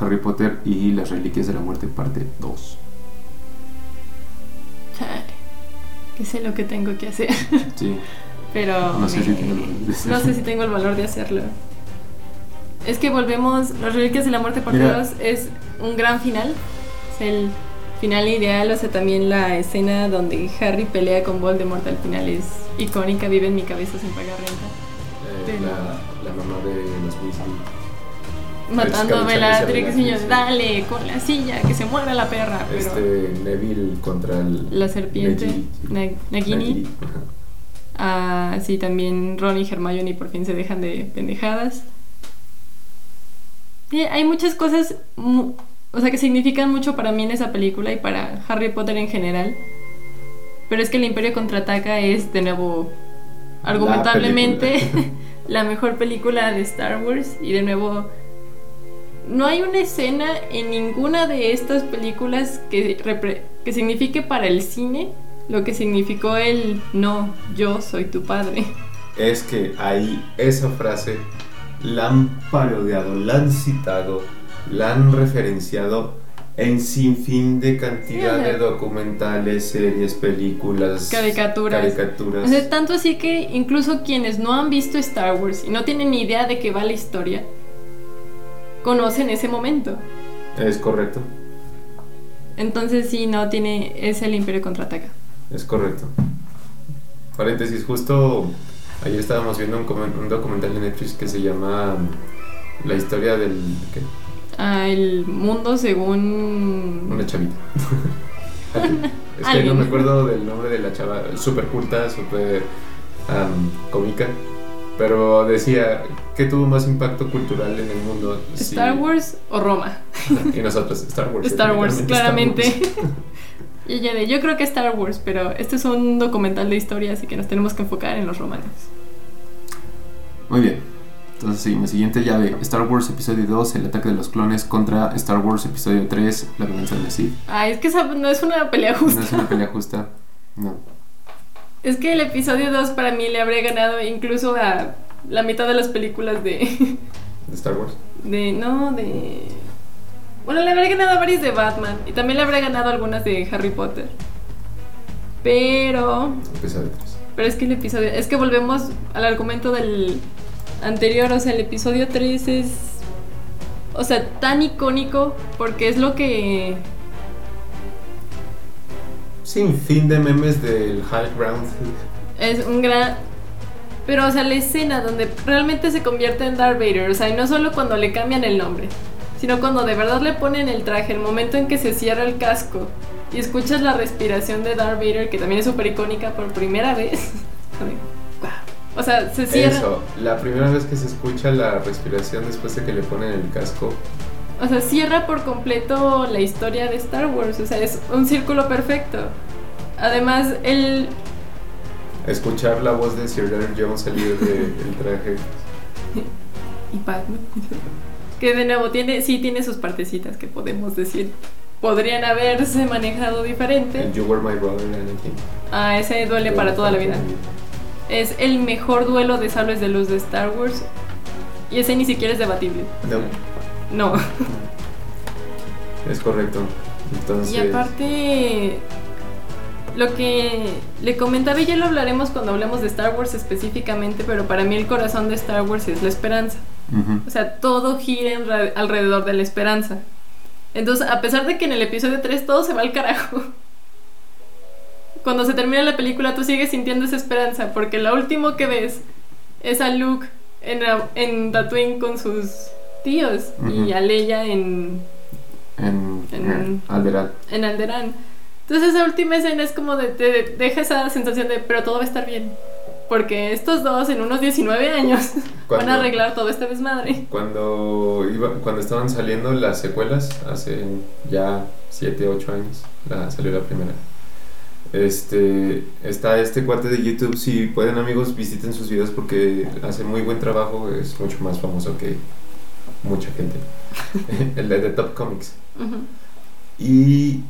Harry Potter y las Reliquias de la Muerte, parte 2. Chale. Que sé lo que tengo que hacer. Sí, *laughs* Pero. no sé me- si tengo No sé si tengo el valor de hacerlo. Es que volvemos. Las Reliquias de la Muerte parte Mira. 2 es un gran final. Es el final ideal. O sea, también la escena donde Harry pelea con Voldemort al final es icónica. Vive en mi cabeza sin pagar renta. Eh, Pero- la, la mamá de los Weasley. Matando a Escabeche, Bellatrix, niños, dale, con la silla, que se muera la perra. Pero Este Neville contra el. la serpiente, Nagini, Nagini. Ah, sí, también Ron y Hermione por fin se dejan de pendejadas. Hay muchas cosas, o sea, que significan mucho para mí en esa película y para Harry Potter en general. Pero es que el Imperio contraataca es, de nuevo, argumentablemente película. *laughs* la mejor película de Star Wars y de nuevo no hay una escena en ninguna de estas películas que, que signifique para el cine lo que significó el no, yo soy tu padre. Es que ahí esa frase la han parodiado, la han citado, la han referenciado en sinfín de cantidad Sí, de documentales, series, películas, Caricaturas. caricaturas. O sea, tanto así que incluso quienes no han visto Star Wars y no tienen ni idea de qué va la historia, conocen ese momento. Es correcto, Entonces sí, no tiene, es el Imperio contraataca. es correcto. Paréntesis, justo ayer estábamos viendo un, un documental de Netflix que se llama mm, La historia del... ¿qué? Ah, el mundo según... Una chavita. *laughs* es que no me acuerdo del nombre de la chava. Súper culta, súper am, cómica. Pero decía que tuvo más impacto cultural en el mundo. Star Wars o Roma. Y nosotros, Star Wars. Star Wars, Star claramente. Wars. *laughs* Y ella de, yo creo que Star Wars, pero este es un documental de historia, así que nos tenemos que enfocar en los romanos. Muy bien. Entonces seguimos. Siguiente llave. Star Wars Episodio 2, El ataque de los clones contra Star Wars Episodio 3, La venganza de la Sith. Ay, es que esa no es una pelea justa. No es una pelea justa. No. Es que el episodio 2 para mí le habría ganado incluso a la mitad de las películas de... De Star Wars. de no, de... Bueno, le habría ganado a varias de Batman y también le habría ganado algunas de Harry Potter. Pero. Episodio 3. Pero es que el episodio. Es que volvemos al argumento del anterior. O sea, el episodio 3 es. O sea, tan icónico porque es lo que. Sin fin de memes del High Ground. Es un gran. Pero, o sea, la escena donde realmente se convierte en Darth Vader. O sea, y no solo cuando le cambian el nombre, sino cuando de verdad le ponen el traje, el momento en que se cierra el casco y escuchas la respiración de Darth Vader, que también es súper icónica por primera vez. *laughs* o sea, se cierra. Eso, la primera vez que se escucha la respiración después de que le ponen el casco. O sea, cierra por completo la historia de Star Wars. O sea, es un círculo perfecto. Además, el. Escuchar la voz de Sir Darth Jones salir del *laughs* traje. y Padme. Que de nuevo tiene, sí tiene sus partecitas que podemos decir podrían haberse manejado diferente. You Were My Brother, Anakin. Ah, ese duele para toda la vida. Es el mejor duelo de sables de luz de Star Wars. Y ese ni siquiera es debatible. No. No. Es correcto. Entonces... Y aparte, lo que le comentaba y ya lo hablaremos cuando hablemos de Star Wars específicamente, pero para mí el corazón de Star Wars es la esperanza. O sea, todo gira alrededor de la esperanza. Entonces, a pesar de que en el episodio 3 todo se va al carajo, cuando se termina la película tú sigues sintiendo esa esperanza, porque lo último que ves es a Luke en, en Tatooine con sus tíos y a Leia en... En, en, Alderaan. En Alderaan. Entonces esa última escena es como de, te deja esa sensación de, pero todo va a estar bien. Porque estos dos en unos 19 años *laughs* van a arreglar todo este desmadre. Cuando, iba, cuando estaban saliendo las secuelas, hace ya 7, 8 años, la, salió la primera. Este, está este cuate de YouTube, si pueden amigos visiten sus videos porque hace muy buen trabajo, es mucho más famoso que mucha gente. *laughs* El de The Top Comics. Y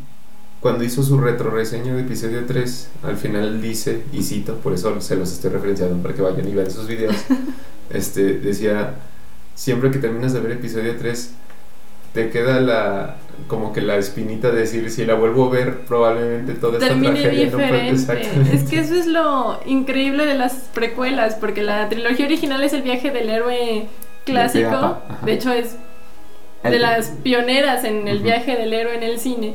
cuando hizo su retro reseño de episodio 3, al final dice, y cito, por eso se los estoy referenciando para que vayan y vean sus videos, *laughs* este, decía, siempre que terminas de ver episodio 3, te queda la como que la espinita de decir si la vuelvo a ver probablemente toda esta Termine diferente. es que eso es lo increíble de las precuelas porque la trilogía original es el viaje del héroe clásico. De, hecho es de las pioneras en el viaje del héroe en el cine.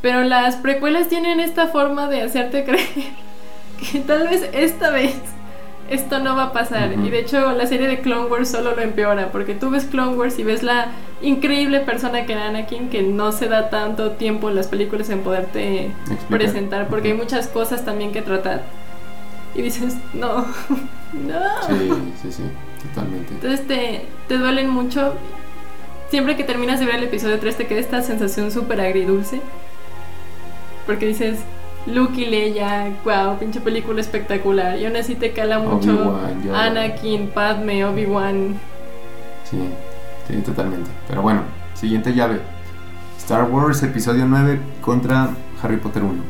Pero las precuelas tienen esta forma de hacerte *laughs* creer que tal vez esta vez esto no va a pasar. Y de hecho la serie de Clone Wars solo lo empeora, porque tú ves Clone Wars y ves la increíble persona que era Anakin, que no se da tanto tiempo en las películas en poderte presentar, porque hay muchas cosas también que tratar. Y dices, *laughs* no, *laughs* no. Sí, sí, sí, totalmente. Entonces te, te duelen mucho. Siempre que terminas de ver el episodio 3 te queda esta sensación súper agridulce porque dices, Luke y Leia, wow, pinche película espectacular. Y aún así te cala mucho Anakin, Padme, Obi-Wan. Sí, sí, totalmente. Pero bueno, siguiente llave. Star Wars Episodio 9 contra Harry Potter 1.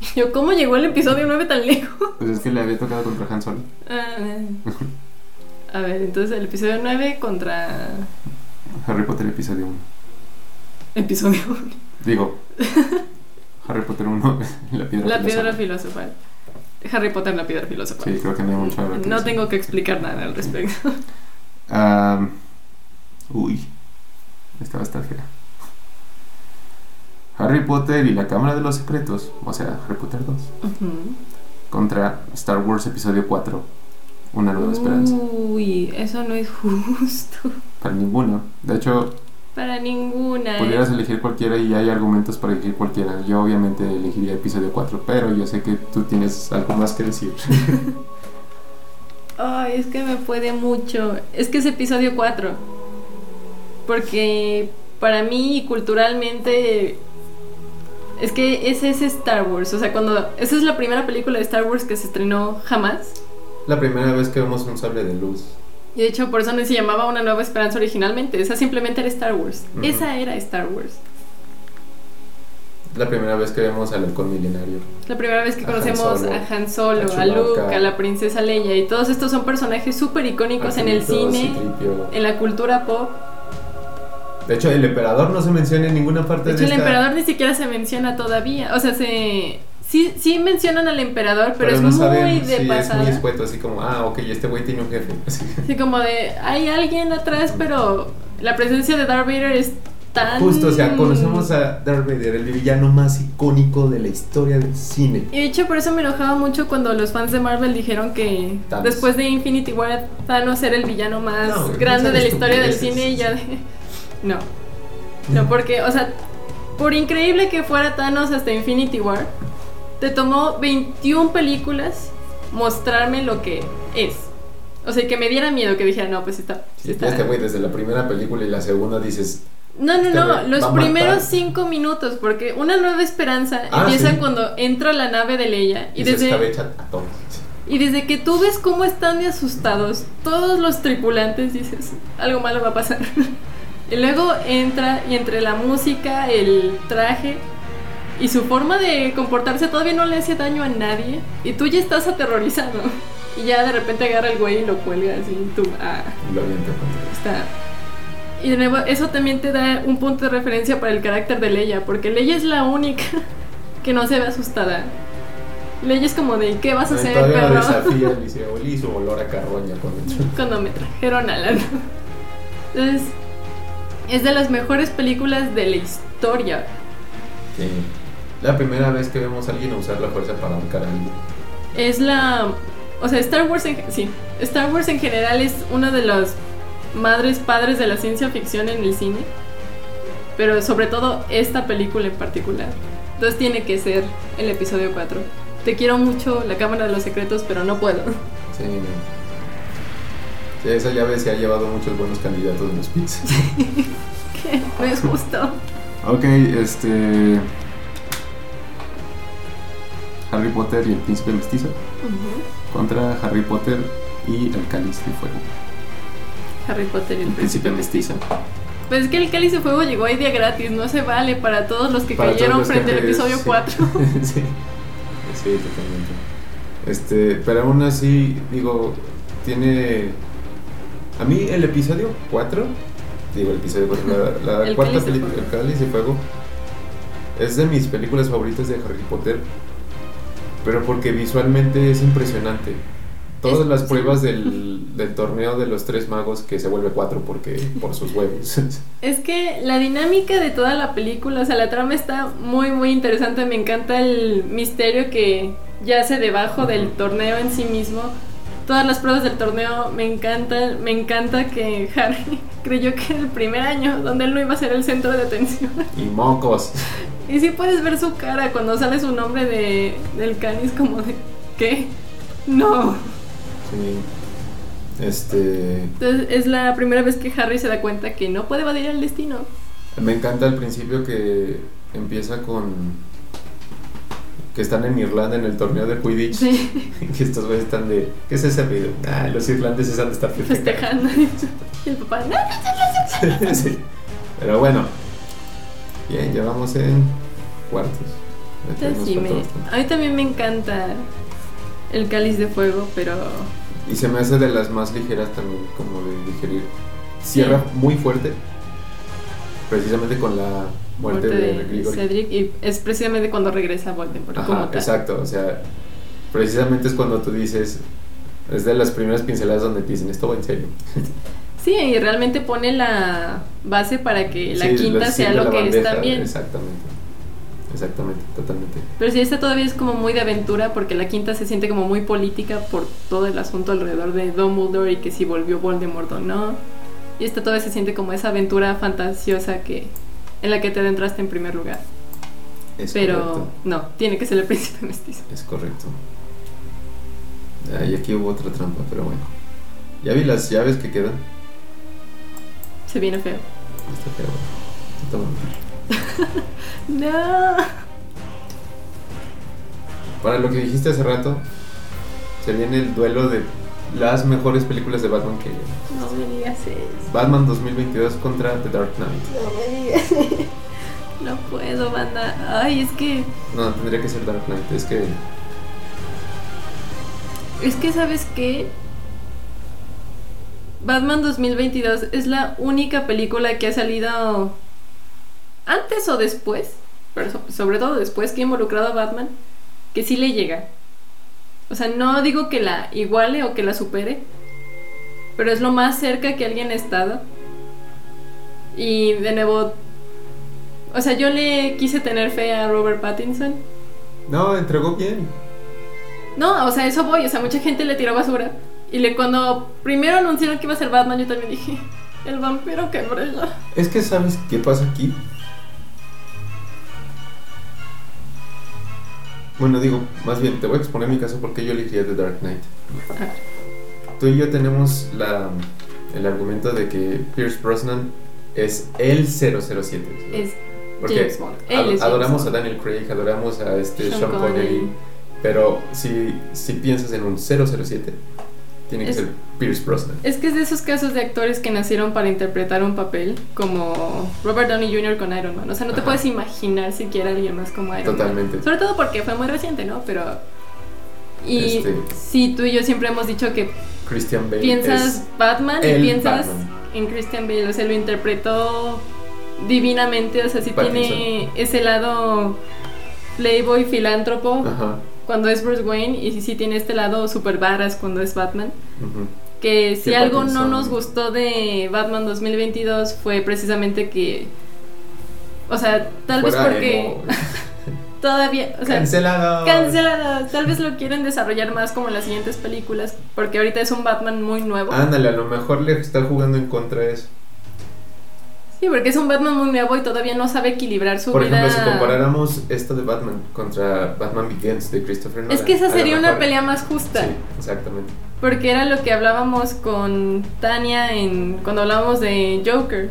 *laughs* Yo, ¿cómo llegó el episodio 9 tan lejos? Pues es que le había tocado contra Han Solo. Ah, a ver, entonces el episodio 9 contra... Harry Potter Episodio 1. Episodio 1. Digo, Harry Potter 1, *laughs* la piedra La piedra filosofal. Harry Potter, la piedra filosofal. Sí, creo que no hay mucho No tengo que explicar nada al respecto. *laughs* uy, esta va a estar fea. Harry Potter y la Cámara de los Secretos, o sea, Harry Potter 2, contra Star Wars Episodio 4, Una Nueva Esperanza. Uy, eso no es justo. Para ninguno. De hecho, para ninguna. Pudieras elegir cualquiera y hay argumentos para elegir cualquiera. Yo obviamente elegiría episodio 4, pero yo sé que tú tienes algo más que decir. *laughs* Ay, es que me puede mucho. Es que es episodio 4. Porque para mí culturalmente es que ese es Star Wars. O sea, cuando esa es la primera película de Star Wars que se estrenó jamás. La primera vez que vemos un sable de luz. Y de hecho, por eso no se llamaba Una Nueva Esperanza originalmente. Esa simplemente era Star Wars. Esa era Star Wars. La primera vez que vemos al halcón milenario. La primera vez que conocemos a Han Solo, a, Luke, a la princesa Leia. Y todos estos son personajes súper icónicos en el cine, en la cultura pop. De hecho, el emperador no se menciona en ninguna parte De de, hecho, el esta- emperador ni siquiera se menciona todavía. O sea, se. Sí, sí mencionan al emperador, pero, es no muy saben, de sí, pasada. es muy escueto, así como, ah, ok, este güey tiene un jefe. *laughs* Así. Así como de, hay alguien atrás, pero la presencia de Darth Vader es tan... Justo, o sea, conocemos a Darth Vader, el villano más icónico de la historia del cine. Y de hecho, por eso me enojaba mucho cuando los fans de Marvel dijeron que Thanos. después de Infinity War Thanos era el villano más No, grande de la historia del cine y ya de... *laughs* No. No, porque, o sea, por increíble que fuera Thanos hasta Infinity War, te tomó 21 películas mostrarme lo que es. O sea, que me diera miedo, que dijera, no, pues está... Sí, está- este güey desde la primera película y la segunda dices, No, no, Este no, los primeros cinco minutos, porque una nueva esperanza Ah, empieza sí. cuando entra la nave de Leia y y, desde, a todos. y desde que tú ves cómo están de asustados todos los tripulantes, dices, algo malo va a pasar. *laughs* y luego entra y entre la música, el traje y su forma de comportarse todavía no le hace daño a nadie y tú ya estás aterrorizado. Y ya de repente agarra el güey y lo cuelga así, tú, ah, lo avienta Está. Y de nuevo, eso también te da un punto de referencia para el carácter de Leia, porque Leia es la única *laughs* que no se ve asustada. Leia es como de, ¿qué vas a hacer, perro? desafía, *laughs* le dice, olí su olor a carroña cuando me trajeron a la Entonces, es de las mejores películas de la historia. Sí. La primera vez que vemos a alguien usar la fuerza para ahorcar a alguien. Es la. O sea, Star Wars en, sí, Star Wars en general es una de las madres padres de la ciencia ficción en el cine. Pero sobre todo esta película en particular. Entonces tiene que ser el episodio 4. Te quiero mucho, la Cámara de los Secretos, pero no puedo. Sí. Sí, esa llave se ha llevado muchos buenos candidatos en los pits. Que no es justo. ok, este. Harry Potter y el príncipe mestizo contra Harry Potter y el cáliz de fuego. Harry Potter y el El príncipe mestizo. Pues es que el cáliz de fuego llegó ahí día gratis, no se vale para todos los que Para cayeron los frente al episodio sí. 4. *laughs* sí. sí, totalmente. Este, pero aún así, digo, tiene. A mí el episodio 4, digo, el episodio 4, la, *laughs* la cuarta película. El Cáliz de Fuego, es de mis películas favoritas de Harry Potter, pero porque visualmente es impresionante. Todas Es- las sí. pruebas del, del torneo de los tres magos que se vuelve 4 porque, por sus huevos. *laughs* Es que la dinámica de toda la película, o sea, la trama está muy, muy interesante. Me encanta el misterio que yace debajo del torneo en sí mismo. Todas las pruebas del torneo me encantan. Me encanta que Harry *laughs* creyó que era el primer año donde él no iba a ser el centro de atención. y mocos. *laughs* Y sí puedes ver su cara cuando sale su nombre de, del cáliz como de... ¿Qué? No. Sí. Este. Entonces es la primera vez que Harry se da cuenta que no puede evadir el destino. Me encanta al principio que empieza con que están en Irlanda en el torneo de Quidditch. Sí, *laughs* Que estos güeyes están de. ¿Qué es ese ruido? Ah, los irlandeses han de estar festejando. *laughs* Y el papá, no, *laughs* sí. Pero bueno. Bien, ya vamos en cuartos. Sí, me- a mí también me encanta el cáliz de fuego, pero Y se me hace de las más ligeras también, como de digerir. Cierra muy fuerte. Precisamente con la muerte, muerte de. Cedric y es precisamente cuando regresa Voldemort como Ajá, tal. exacto, o sea, precisamente es cuando tú dices, es de las primeras pinceladas donde te dicen, esto va en serio. *laughs* Sí, y realmente pone la base para que la Sí, quinta lo- sea lo que es bandeja, también. Exactamente, exactamente, totalmente. Pero sí, esta todavía es como muy de aventura porque la quinta se siente como muy política por todo el asunto alrededor de Dumbledore y que si volvió Voldemort o no. Y esta todavía se siente como esa aventura fantasiosa que en la que te adentraste en primer lugar. Es Pero correcto, no, tiene que ser el *laughs* príncipe mestizo. es correcto. Ah, y aquí hubo otra trampa, pero bueno. Ya vi las llaves que quedan. Se viene feo. Está feo. Toma. *laughs* No. Para lo que dijiste hace rato, se viene el duelo de las mejores películas de Batman que No me digas eso. Batman 2022 contra The Dark Knight. No me digas. *laughs* No puedo, banda. Ay, es que. No, tendría que ser Dark Knight. Es que Es que, ¿sabes qué? Batman 2022 es la única película que ha salido antes o después, pero so- sobre todo después que ha involucrado a Batman, que sí le llega. O sea, no digo que la iguale o que la supere, pero es lo más cerca que alguien ha estado. Y de nuevo, o sea, yo le quise tener fe a Robert Pattinson. No, entregó bien. No, o sea, eso voy, o sea, mucha gente le tiró basura. Y le, cuando primero anunciaron que iba a ser Batman, yo también dije, el vampiro que brilla. Es que sabes qué pasa aquí. Bueno, digo, más bien, te voy a exponer mi caso porque yo elegiría The Dark Knight. Tú y yo tenemos la, el argumento de que Pierce Brosnan es el 007. ¿no? Es Porque James Bond. Él James adoramos Bond. a Daniel Craig, adoramos a este Sean Sean, Connery, Connery. pero si, si piensas en un 007, tiene que Es- ser Pierce Brosnan. Es que es de esos casos de actores que nacieron para interpretar un papel, como Robert Downey Jr. con Iron Man. O sea, no te Ajá. puedes imaginar siquiera alguien más como Iron Totalmente. Man. Sobre todo porque fue muy reciente, ¿no? Pero. Y Este- sí, tú y yo siempre hemos dicho que Christian Bale piensas Batman y piensas Batman. en Christian Bale. O sea, lo interpretó divinamente. O sea, sí Pattinson. tiene ese lado playboy, filántropo Ajá. Cuando es Bruce Wayne. Y sí, sí tiene este lado super varas cuando es Batman. Que si algo no nos gustó de Batman 2022 fue precisamente que. O sea, tal vez porque *laughs* todavía. O sea, Cancelado. cancelada. Tal vez lo quieren desarrollar más como en las siguientes películas. Porque ahorita es un Batman muy nuevo. Ándale, a lo mejor le está jugando en contra de eso. Sí, porque es un Batman muy nuevo y todavía no sabe equilibrar su Por vida. ejemplo, si comparáramos esto de Batman contra Batman Begins de Christopher Nolan. Es que esa sería una pelea más justa. Sí, exactamente. Porque era lo que hablábamos con Tania en cuando hablábamos de Joker.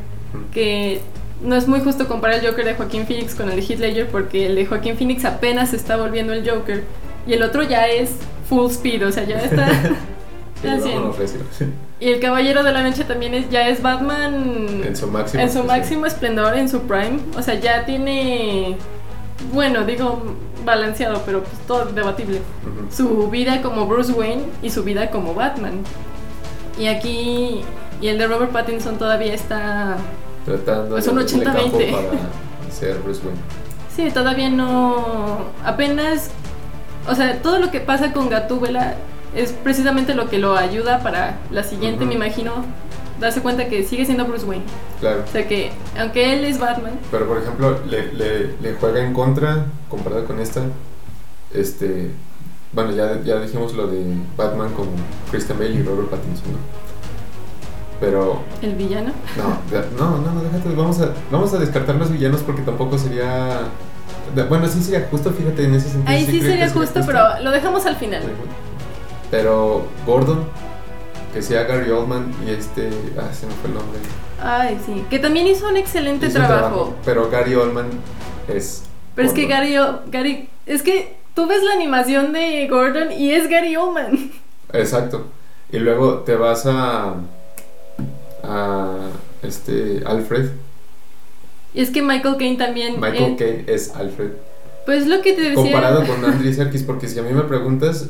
Que no es muy justo comparar el Joker de Joaquín Phoenix con el de Heath Ledger porque el de Joaquín Phoenix apenas está volviendo el Joker y el otro ya es full speed, o sea, ya está *laughs* Sí, *laughs* Y el Caballero de la Noche también es ya es Batman En su máximo. en su expresión. máximo esplendor, en su prime, o sea, ya tiene bueno, digo balanceado, pero pues todo debatible su vida como Bruce Wayne y su vida como Batman. Y aquí, y el de Robert Pattinson todavía está, Tratando Pues de un abrirle campo 80-20. para ser Bruce Wayne. *laughs* sí, todavía no, apenas, o sea, todo lo que pasa con Gatúbela es precisamente lo que lo ayuda para la siguiente, me imagino, darse cuenta que sigue siendo Bruce Wayne. Claro. O sea que, aunque él es Batman, Pero por ejemplo, le, le, le juega en contra comparado con esta. Este. Bueno, ya, ya dijimos lo de Batman con Christian Bale y Robert Pattinson, ¿no? Pero. el villano. No, no, no, no, déjate. Vamos a, vamos a descartar los villanos porque tampoco sería. Bueno, sí sería justo, fíjate, en ese sentido. Ahí sí sería justo, pero lo dejamos al final. Pero Gordon, que sea Gary Oldman y este. Ah, se me fue el nombre. Ay, sí, que también hizo un excelente Hizo trabajo. Pero Gary Oldman es. Pero es que. Gary, O- Gary, es que tú ves la animación de Gordon y es Gary Oldman. Exacto. Y luego te vas a. a. este. Alfred. Y es que Michael Caine también. Michael eh, Caine es Alfred. Pues lo que te decía. Comparado con Andy Serkis, porque si a mí me preguntas,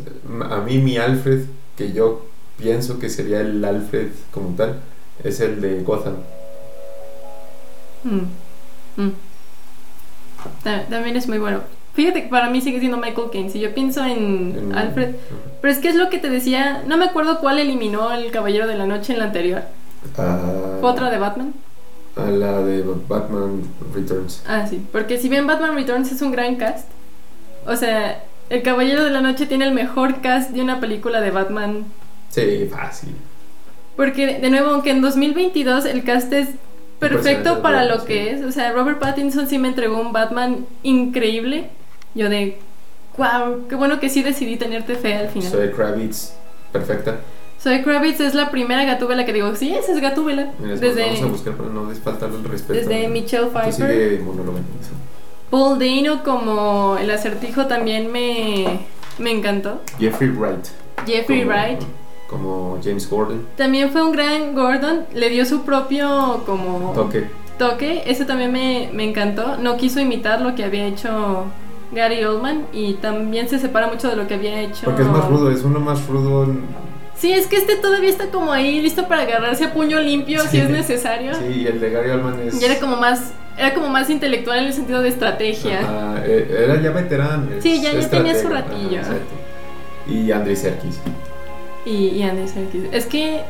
a mí mi Alfred, que yo pienso que sería el Alfred como tal, es el de Gotham. Mm, mm. Ta- También es muy bueno. Fíjate que para mí sigue siendo Michael Caine. Si yo pienso en, En- Alfred. Pero es que es lo que te decía. No me acuerdo cuál eliminó el Caballero de la Noche en la anterior. Ah, ¿Fue otra de Batman? A la de Batman Returns. Ah, sí. Porque si bien Batman Returns es un gran cast. O sea, el Caballero de la Noche tiene el mejor cast de una película de Batman Sí, fácil. Porque, de nuevo, aunque en 2022 el cast es perfecto para lo sí. que es, o sea, Robert Pattinson sí me entregó un Batman increíble. Yo de, wow, qué bueno que sí decidí tenerte fe al final. Soy Kravitz, perfecta. Zoe Kravitz es la primera Gatúbela que digo, sí, esa es Gatúbela. Desde, Vamos a buscar para no desfaltarle el respeto. desde Michelle Pfeiffer. Paul Dano como el acertijo también me, me encantó. Jeffrey Wright. Jeffrey como- Wright. Como James Gordon. También fue un gran Gordon, le dio su propio como Toque. toque, ese también me, me encantó. No quiso imitar lo que había hecho Gary Oldman y también se separa mucho de lo que había hecho. Porque es más rudo, es uno más rudo. Sí, es que este todavía está como ahí listo para agarrarse a puño limpio si es necesario. Sí, y el de Gary Oldman es. Y era como más era como más intelectual en el sentido de estrategia. Ajá, eh, era ya veterano. Sí, ya- ya tenía su ratillo. exacto. Y Andrei Serkis. Y, y Andy Serkis. Es que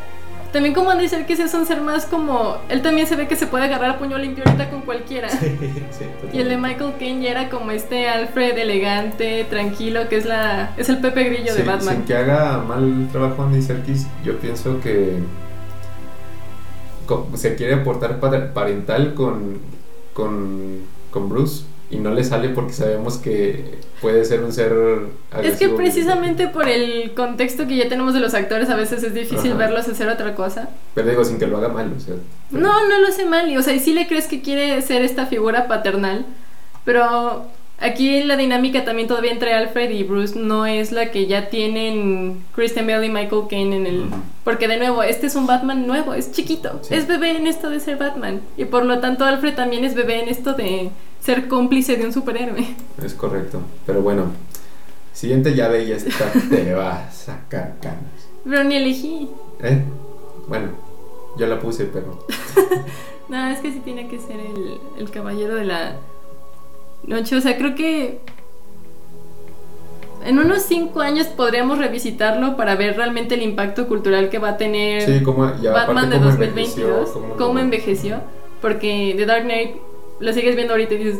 también como Andy Serkis es un ser más como él también se ve que se puede agarrar a puño limpio ahorita con cualquiera. sí, *laughs* Y el de Michael Caine ya era como este Alfred elegante, tranquilo, que es la es el Pepe Grillo de Sí, Batman. Sin que haga mal trabajo Andy Serkis, yo pienso que se quiere aportar pa- parental con, con, con Bruce y no le sale porque sabemos que puede ser un ser Es que agresivo. precisamente por el contexto que ya tenemos de los actores, a veces es difícil Ajá. verlos hacer otra cosa. Pero digo, sin que lo haga mal, o sea. No, no lo hace mal. y, O sea, y sí le crees que quiere ser esta figura paternal. Pero aquí la dinámica también todavía entre Alfred y Bruce no es la que ya tienen Kristen Bell y Michael Caine en el... Porque de nuevo, este es un Batman nuevo, es chiquito. Sí. Es bebé en esto de ser Batman. Y por lo tanto Alfred también es bebé en esto de ser cómplice de un superhéroe. Es correcto. Pero bueno, siguiente llave y esta *laughs* te va a sacar canas. Pero ni elegí. ¿Eh? Bueno, yo la puse, pero. *laughs* No, es que sí tiene que ser el, el caballero de la noche. O sea, creo que en unos cinco años podríamos revisitarlo para ver realmente el impacto cultural que va a tener Sí, como. Ya, Batman de cómo 2022. envejeció, Cómo, cómo- envejeció. Porque The Dark Knight la sigues viendo ahorita y dices,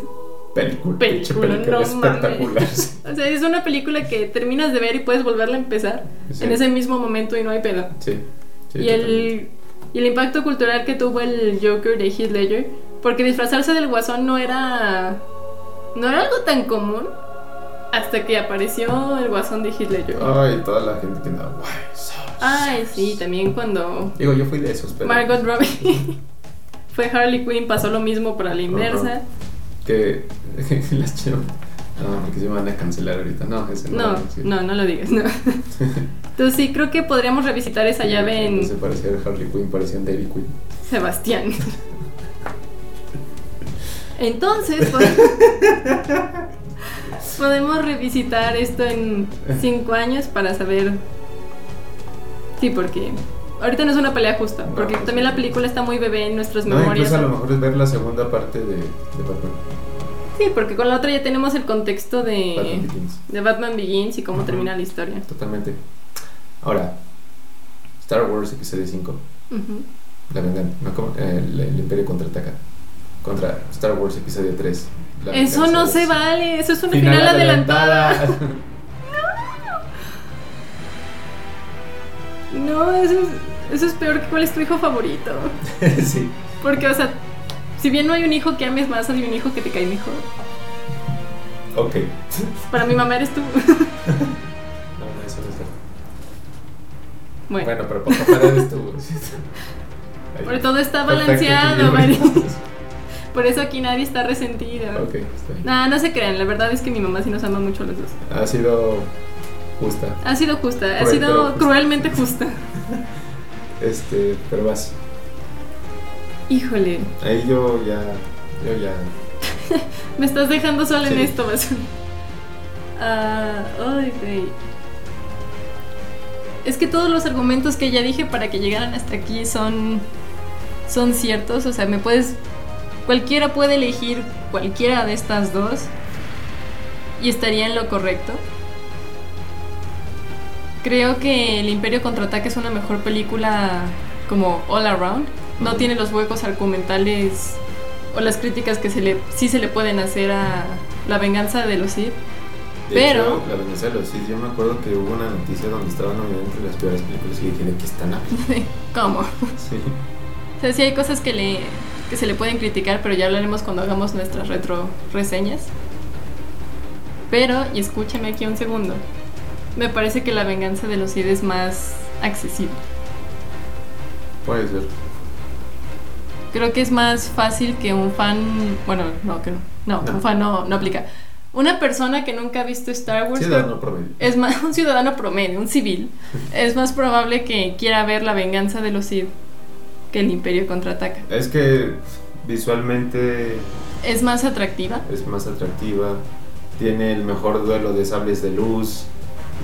Película, Película, película no espectacular. mames. *laughs* o sea, es una película que terminas de ver y puedes volverla a empezar Sí. en ese mismo momento y no hay pedo. Sí. sí, y, el, y el impacto cultural que tuvo el Joker de Heath Ledger, porque disfrazarse del guasón no era no era algo tan común hasta que apareció el guasón de Heath Ledger. Ay, toda la gente que andaba. "Why so Ay, serious?" sí, también cuando Digo, yo fui de esos, pero. Margot Robbie *laughs* *laughs* fue Harley Quinn pasó lo mismo para la inversa. Que. *laughs* las chavas. No, porque se van a cancelar ahorita. No, ese no. No, sí. no, no lo digas, no. *laughs* Entonces sí, creo que podríamos revisitar esa llave No se en parecía a Harley Quinn, parecía a Dairy Quinn. Sebastián. *laughs* Entonces, pod- podemos revisitar esto en cinco años para saber. Sí, porque ahorita no es una pelea justa, No, porque no, también la película está muy bebé en nuestras No, memorias. incluso a lo mejor es ver la segunda parte de, de Batman. Sí, porque con la otra ya tenemos el contexto Batman de, Begins. de Batman Begins y cómo termina la historia. Totalmente. Ahora, Star Wars Episodio 5. Ujú. La venganza. No. Eh, el, el Imperio contraataca. Contra Star Wars Episodio 3. La Eso no se vale, eso es una final, adelantada. *laughs* No, eso es, eso es peor que cuál es tu hijo favorito. *laughs* sí. Porque, o sea, si bien no hay un hijo que ames más, hay un hijo que te cae mejor. Ok. Para mi mamá eres tú. *laughs* *laughs* No, no, eso no es. Bueno, Bueno, pero para papá eres tú. Por todo está balanceado. Mari. Por eso aquí nadie está resentido. ok, está bien. Nah, no se crean, la verdad es que mi mamá sí nos ama mucho a los dos. Ha sido justa. Ha sido justa, ha sido pero justa. cruelmente justa. Este, pero vas. Híjole, Ahí yo ya. Yo ya. *laughs* me estás dejando sola en esto, basura. Ah, ay, güey. Es que todos los argumentos que ya dije para que llegaran hasta aquí son son ciertos, o sea, me puedes cualquiera puede elegir cualquiera de estas dos y estaría en lo correcto. Creo que El Imperio contraataque es una mejor película como all around. No tiene los huecos argumentales o las críticas que se le sí se le pueden hacer a La venganza de los Sith. Pero- hecho, la venganza de los Sith, yo me acuerdo que hubo una noticia donde estaba nominada entre las peores películas y dije, ¿de qué están hablando? *laughs* ¿Cómo? Sí. O sea, sí hay cosas que, le, que se le pueden criticar, pero ya hablaremos cuando hagamos nuestras retro reseñas. Pero, y escúchame aquí un segundo, me parece que la venganza de los Sith es más accesible. Puede ser. Creo que es más fácil que un fan, bueno, no, que no, no, No. un fan no, no aplica. Una persona que nunca ha visto Star Wars, Ciudadano promedio. es más *laughs* un ciudadano promedio, un civil, *laughs* es más probable que quiera ver la venganza de los Sith que el Imperio contraataca. Es que visualmente Es más atractiva. es más atractiva. Tiene el mejor duelo de sables de luz.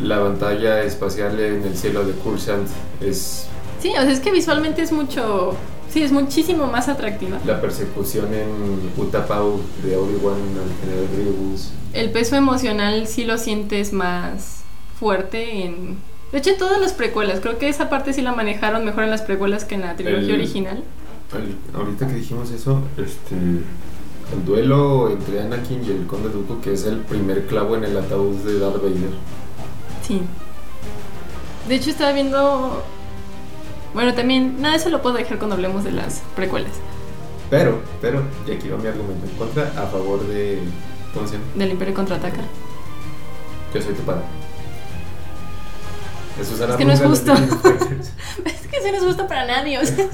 La pantalla espacial en el cielo de Coruscant es Sí, o sea, es que visualmente es mucho. Sí, es muchísimo más atractiva. la persecución en Utapau de Obi-Wan al general Grievous. El peso emocional sí lo sientes más fuerte en. De hecho, en todas las precuelas. Creo que esa parte sí la manejaron mejor en las precuelas que en la trilogía El- original. El- ahorita que dijimos eso, este, el duelo entre Anakin y el Conde Dooku, que es el primer clavo en el ataúd de Darth Vader. Sí. De hecho, estaba viendo. Bueno, también. Nada, eso lo puedo dejar cuando hablemos de las precuelas. Pero, pero, y aquí va mi argumento en contra, a favor de, ¿cómo se llama? Del Imperio contraataca. Yo soy tu padre. Eso será Es que no es justo. *laughs* *laughs* Es que eso no es justo para nadie, o sea.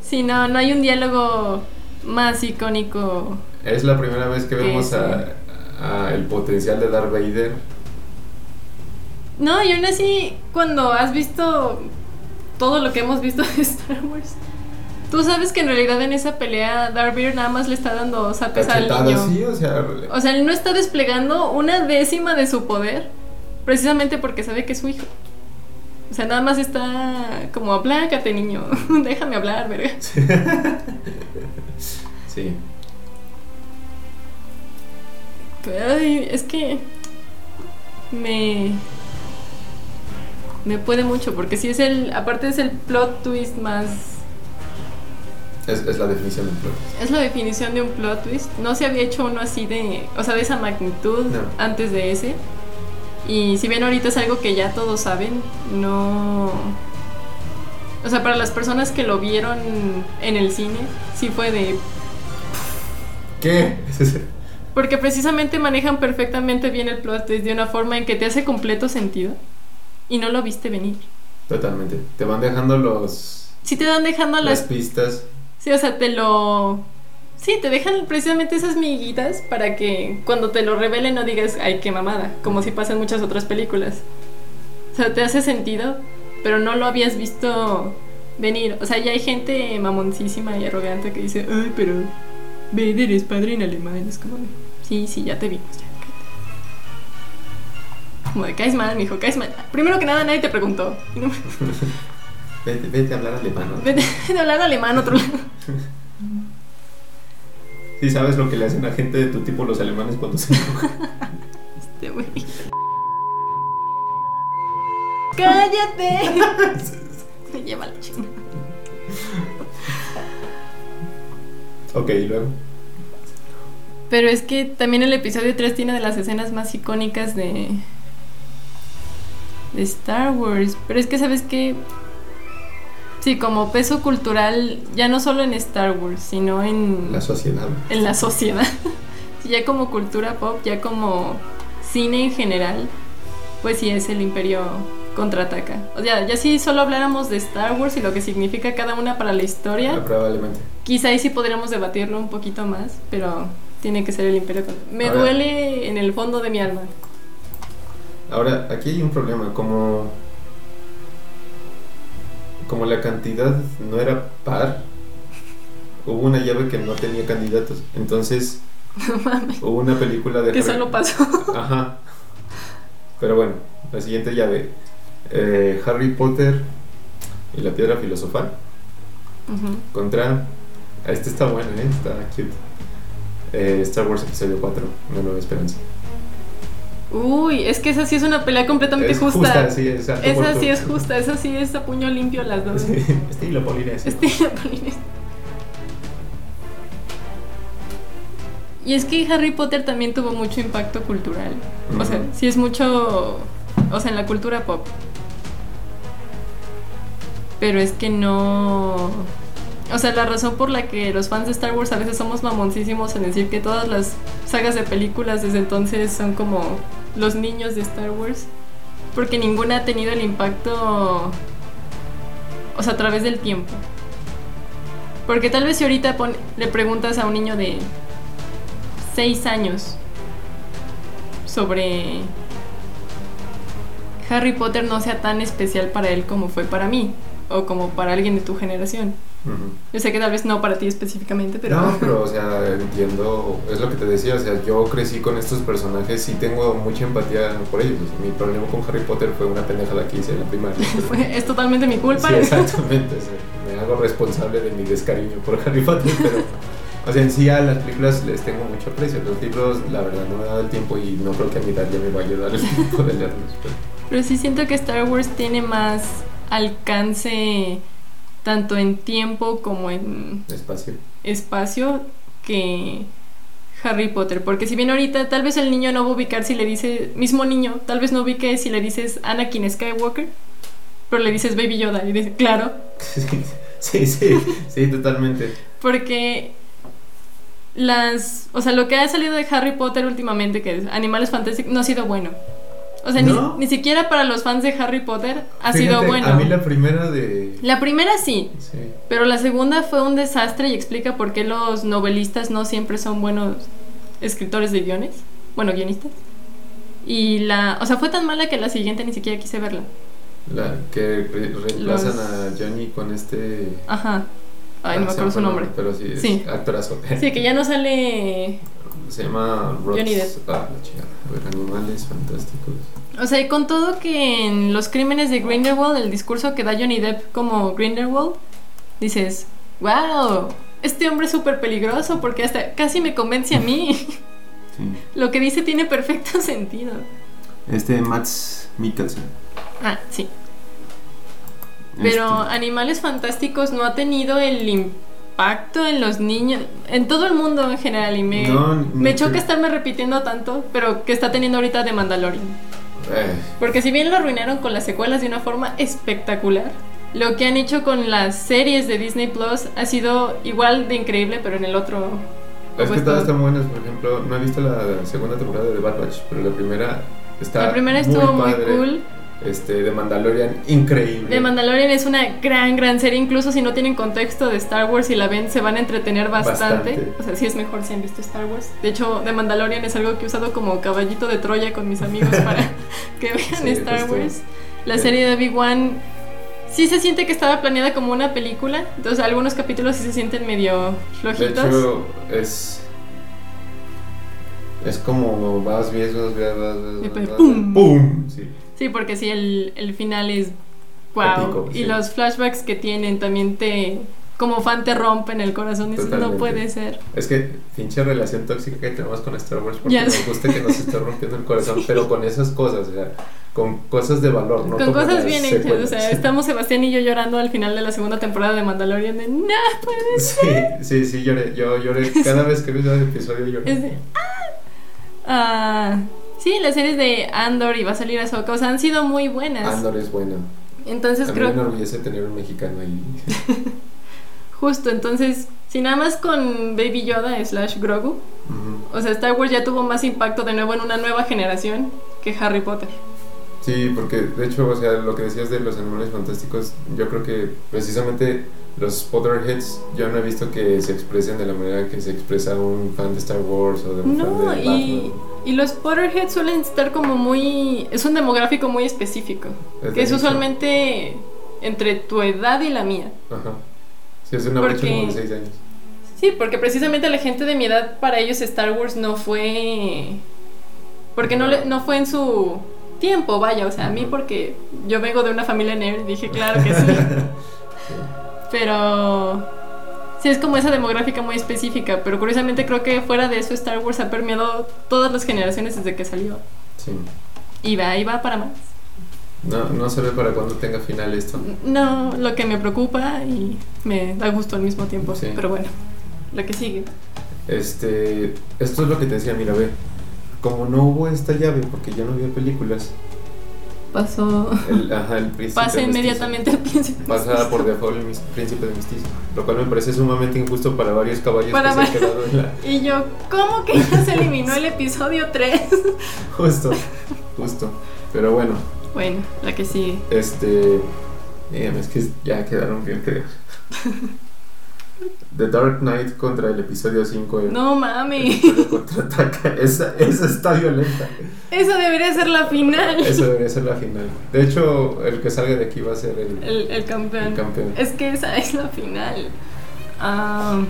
Sí, no, no hay un diálogo más icónico. Es la primera vez que vemos a, a el potencial de Darth Vader. No, y aún así, cuando has visto todo lo que hemos visto *laughs* de Star Wars, tú sabes que en realidad en esa pelea Darth Vader nada más le está dando zapes al niño. Sí, o sea, O sea, él no está desplegando una décima de su poder precisamente porque sabe que es su hijo. O sea, nada más está como, aplácate, niño, *laughs* déjame hablar, verga. *laughs* sí. Pero, ay, es que me me puede mucho porque si es el aparte es el plot twist más Es, es la definición del plot. es la definición de un plot twist. No se había hecho uno así de, o sea, de esa magnitud No. antes de ese. Y si bien ahorita es algo que ya todos saben, no o sea, para las personas que lo vieron en el cine, sí fue de ¿Qué? *laughs* Porque precisamente manejan perfectamente bien el plot twist de una forma en que te hace completo sentido y no lo viste venir. Totalmente. Te van dejando los Si te dan dejando las las... pistas. Sí, o sea, te lo... Sí, te dejan precisamente esas miguitas para que cuando te lo revelen no digas, ay, qué mamada, como si pasa en muchas otras películas. O sea, te hace sentido, pero no lo habías visto venir. O sea, ya hay gente mamoncísima y arrogante que dice, ay, pero Vader es padre en alemán. Es como, sí, sí, ya te vimos, ya. Cállate". Como de, caes mal, mijo, caes mal. Primero que nada, nadie te *laughs* preguntó. Vete, vete a hablar alemán. ¿no? Vete de hablar alemán otro lado. Sí, sabes lo que le hacen a gente de tu tipo los alemanes cuando se enojan. *laughs* Este güey. ¡Cállate! *laughs* Me lleva la chingada. Ok, y luego. Pero es que también el episodio 3 tiene de las escenas más icónicas de. De Star Wars. Pero es que, ¿sabes qué? Sí, como peso cultural, ya no solo en Star Wars, sino en. La sociedad. en la sociedad. *laughs* ya como cultura pop, ya como cine en general, pues sí es el imperio contraataca. O sea, ya si solo habláramos de Star Wars y lo que significa cada una para la historia, Ah, Probablemente. quizá ahí sí podríamos debatirlo un poquito más, pero tiene que ser el imperio contraataca. Me Ahora- duele en el fondo de mi alma. Ahora, aquí hay un problema, como como la cantidad no era par, hubo una llave que no tenía candidatos. Entonces, *laughs* No mames. hubo una película de Que Harry- solo pasó. *laughs* Ajá. Pero bueno, la siguiente llave. Eh, Harry Potter y la piedra filosofal contra... Este está bueno, ¿eh? Está cute. Eh, Star Wars Episodio 4, Una Nueva Esperanza. Uy, es que esa sí es una pelea completamente Es justa. sí, Esa sí es *laughs* justa, esa sí es a puño limpio las dos. Sí, estilo polinesio. Estilo polinesio. Y es que Harry Potter también tuvo mucho impacto cultural. O sea, sí es mucho. O sea, en la cultura pop. Pero es que no. O sea, la razón por la que los fans de Star Wars a veces somos mamoncísimos en decir que todas las sagas de películas desde entonces son como los niños de Star Wars. Porque ninguna ha tenido el impacto. O sea, a través del tiempo. Porque tal vez si ahorita le preguntas a un niño de 6 años sobre Harry Potter no sea tan especial para él como fue para mí o como para alguien de tu generación. Ujú. Yo sé que tal vez no para ti específicamente, pero... No, pero, o sea, entiendo, es lo que te decía, o sea, yo crecí con estos personajes y tengo mucha empatía por ellos. Mi problema con Harry Potter fue una pendejada que hice en la primaria. *laughs* es totalmente mi culpa. Sí, exactamente, o sea, me hago responsable de mi descariño por Harry Potter, pero, o sea, en sí a las películas les tengo mucho aprecio. Los libros, la verdad, no me he dado el tiempo y no creo que a mi edad ya me vaya a dar el tiempo de leerlos. pero- Pero sí siento que Star Wars tiene más alcance tanto en tiempo como en Espacio. espacio que Harry Potter. Porque si bien ahorita tal vez el niño no va a ubicar si le dice, mismo niño, tal vez no ubique si le dices Anakin Skywalker, pero le dices Baby Yoda y dice, claro, *laughs* Sí, sí, sí, totalmente. porque las, o sea, lo que ha salido de Harry Potter últimamente, que es Animales Fantásticos, no ha sido bueno. O sea, ni- ¿No? ni, siquiera para los fans de Harry Potter ha Fíjate, sido bueno. A mí la primera de... La primera sí, Sí. pero la segunda fue un desastre y explica por qué los novelistas no siempre son buenos escritores de guiones. Bueno, guionistas. Y la. O sea, fue tan mala que la siguiente ni siquiera quise verla. La que re- reemplazan Los- a Johnny con este... Ajá. Ay, no me Ah, acuerdo su nombre. Pero sí, es Sí. actorazo. Sí, que ya no sale. Se llama Rods. Johnny Depp. Ah. A ver, animales fantásticos. O sea, y con todo que en los crímenes de Grindelwald, el discurso que da Johnny Depp como Grindelwald, dices, wow, este hombre es súper peligroso porque hasta casi me convence a mí. *laughs* Sí. Lo que dice tiene perfecto *laughs* sentido. Este Mats Mikkelsen. Ah, sí. Pero Este, Animales Fantásticos no ha tenido el impacto en los niños, en todo el mundo en general. Y me, No, me choca estarme repitiendo tanto, pero que está teniendo ahorita de Mandalorian. eh, Porque si bien lo arruinaron con las secuelas de una forma espectacular, lo que han hecho con las series de Disney Plus ha sido igual de increíble, pero en el otro. es que todas están buenas. Por ejemplo, no he visto la segunda temporada de The Bad Batch, pero la primera está La primera estuvo muy, padre. cool. Este, de Mandalorian, increíble. The Mandalorian es una gran, gran serie. Incluso si no tienen contexto de Star Wars y la ven, se van a entretener bastante. Bastante. O sea, sí es mejor si han visto Star Wars. De hecho, The Mandalorian es algo que he usado como caballito de Troya con mis amigos para que vean Sí, Star. Wars. La Sí. serie de Obi-Wan sí se siente que estaba planeada como una película. Entonces, algunos capítulos sí se sienten medio De flojitos. hecho, es. Es como vas, ves, vas, ves, vas, pues, vas, ¡pum! ¡Pum! Sí. Sí, porque sí, el, el final es wow. Épico, y sí. los flashbacks que tienen también te. Como fan te rompen el corazón. Dices, no puede ser. Es que pinche relación tóxica que tenemos con Star Wars porque Ya nos gusta que nos esté rompiendo el corazón, *laughs* pero con esas cosas, o sea, con cosas de valor, ¿no? Con como cosas bien hechas. O sea, *laughs* estamos Sebastián y yo llorando al final de la segunda temporada de Mandalorian. De no puede ser. Sí, sí, sí, lloré. Yo lloré cada *laughs* vez que vi ese episodio. Lloré. Es de, ah. Ah, sí, las series de Andor y va a salir Ahsoka. O sea, han sido muy buenas. Andor es bueno. Entonces A mí me enorgullece tener un mexicano ahí. *laughs* Justo, entonces. Si nada más con Baby Yoda slash Grogu. O sea, Star Wars ya tuvo más impacto de nuevo en una nueva generación que Harry Potter. Sí, porque de hecho, o sea, lo que decías de los animales fantásticos, yo creo que precisamente los Potterheads yo no he visto que se expresen de la manera que se expresa un fan de Star Wars o de un No, fan de Batman. y los Potterheads suelen estar como muy... Es un demográfico muy específico. Es que es usualmente entre tu edad y la mía. Ajá. Sí, es una brecha como de 6 años. Sí, porque precisamente la gente de mi edad, para ellos Star Wars no fue... Porque no, le- no fue en su tiempo, vaya. O sea, a mí porque yo vengo de una familia nerd, dije, claro que *laughs* sí. Pero sí es como esa demográfica muy específica, pero curiosamente creo que fuera de eso Star Wars ha permeado todas las generaciones desde que salió. Sí. Y va, y va para más. No, no se ve para cuándo tenga final esto. No, lo que me preocupa y me da gusto al mismo tiempo, Sí. pero bueno, lo que sigue. Este, esto es lo que te decía, mira, ve. Como no hubo esta llave, porque ya no había películas, Pasó, el, ajá, el príncipe pasa inmediatamente al príncipe. Pasa por default el príncipe de mestizo, lo cual me parece sumamente injusto para varios caballos Para que se han quedado en la... *laughs* Y yo, ¿cómo que ya se eliminó el episodio 3? *laughs* Justo, justo. Pero bueno, Bueno, la que sigue. este... eh, es que ya quedaron bien feos. *laughs* The Dark Knight contra el episodio 5. el- No. Imperio contraataca. *laughs* Esa, esa está violenta. Eso debería ser la final. Eso debería ser la final. De hecho, el que salga de aquí va a ser el, El, el campeón. el campeón. Es que esa es la final. Ah,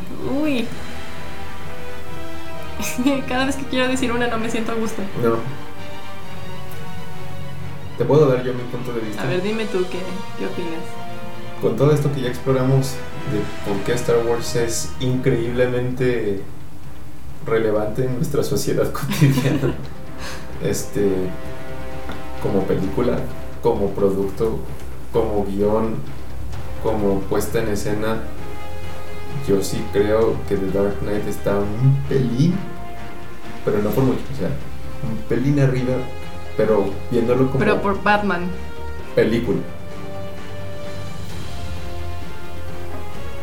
uy. *laughs* Cada vez que quiero decir una no me siento a gusto. No. Te puedo dar yo mi punto de vista. A ver, dime tú qué, qué opinas. Con todo esto que ya exploramos de por qué Star Wars es increíblemente relevante en nuestra sociedad *laughs* cotidiana. este como película, como producto, como guion, como puesta en escena, yo sí creo que The Dark Knight está un pelín, pero no por mucho, o sea, un pelín arriba, pero viéndolo como Pero por Batman. película.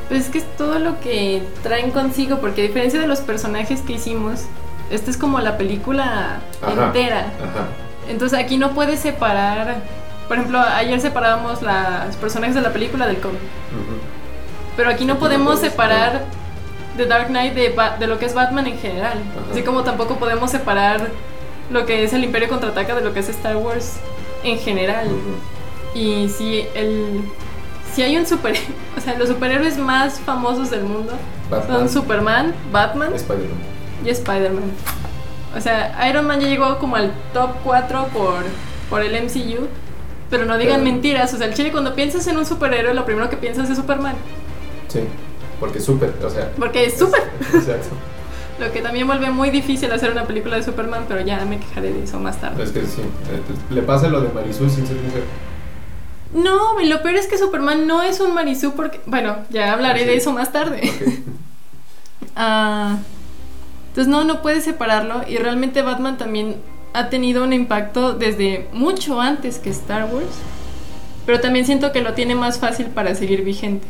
Pues es que es todo lo que traen consigo, porque a diferencia de los personajes que hicimos, esta es como la película Ajá. entera. Ajá. Entonces aquí no puedes separar. Por ejemplo, ayer separábamos los personajes de la película del cómic. ujú. Pero aquí no Aquí no podemos puedes, separar The Dark Knight de, Ba- de lo que es Batman en general. Ajá. Así como tampoco podemos separar lo que es el Imperio contraataca de lo que es Star Wars en general. Ujú. Y si el. Si hay un super. *laughs* O sea, los superhéroes más famosos del mundo Batman, son Superman, Batman Spider-Man. y Spider-Man. O sea, Iron Man ya llegó como al top 4 por, por el MCU. Pero no digan Pero- mentiras. O sea, el chile, cuando piensas en un superhéroe, lo primero que piensas es Superman. Sí, porque súper, o sea. Porque es super. *laughs* Exacto. *laughs* Lo que también vuelve muy difícil hacer una película de Superman, pero ya me quejaré de eso más tarde. Es que sí, eh, le pasa lo de Marisol sin ser mujer. No, lo peor es que Superman no es un Marisú porque... Bueno, ya hablaré de eso más tarde. *laughs* Ah, entonces no, no puedes separarlo y realmente Batman también ha tenido un impacto desde mucho antes que Star Wars, pero también siento que lo tiene más fácil para seguir vigente.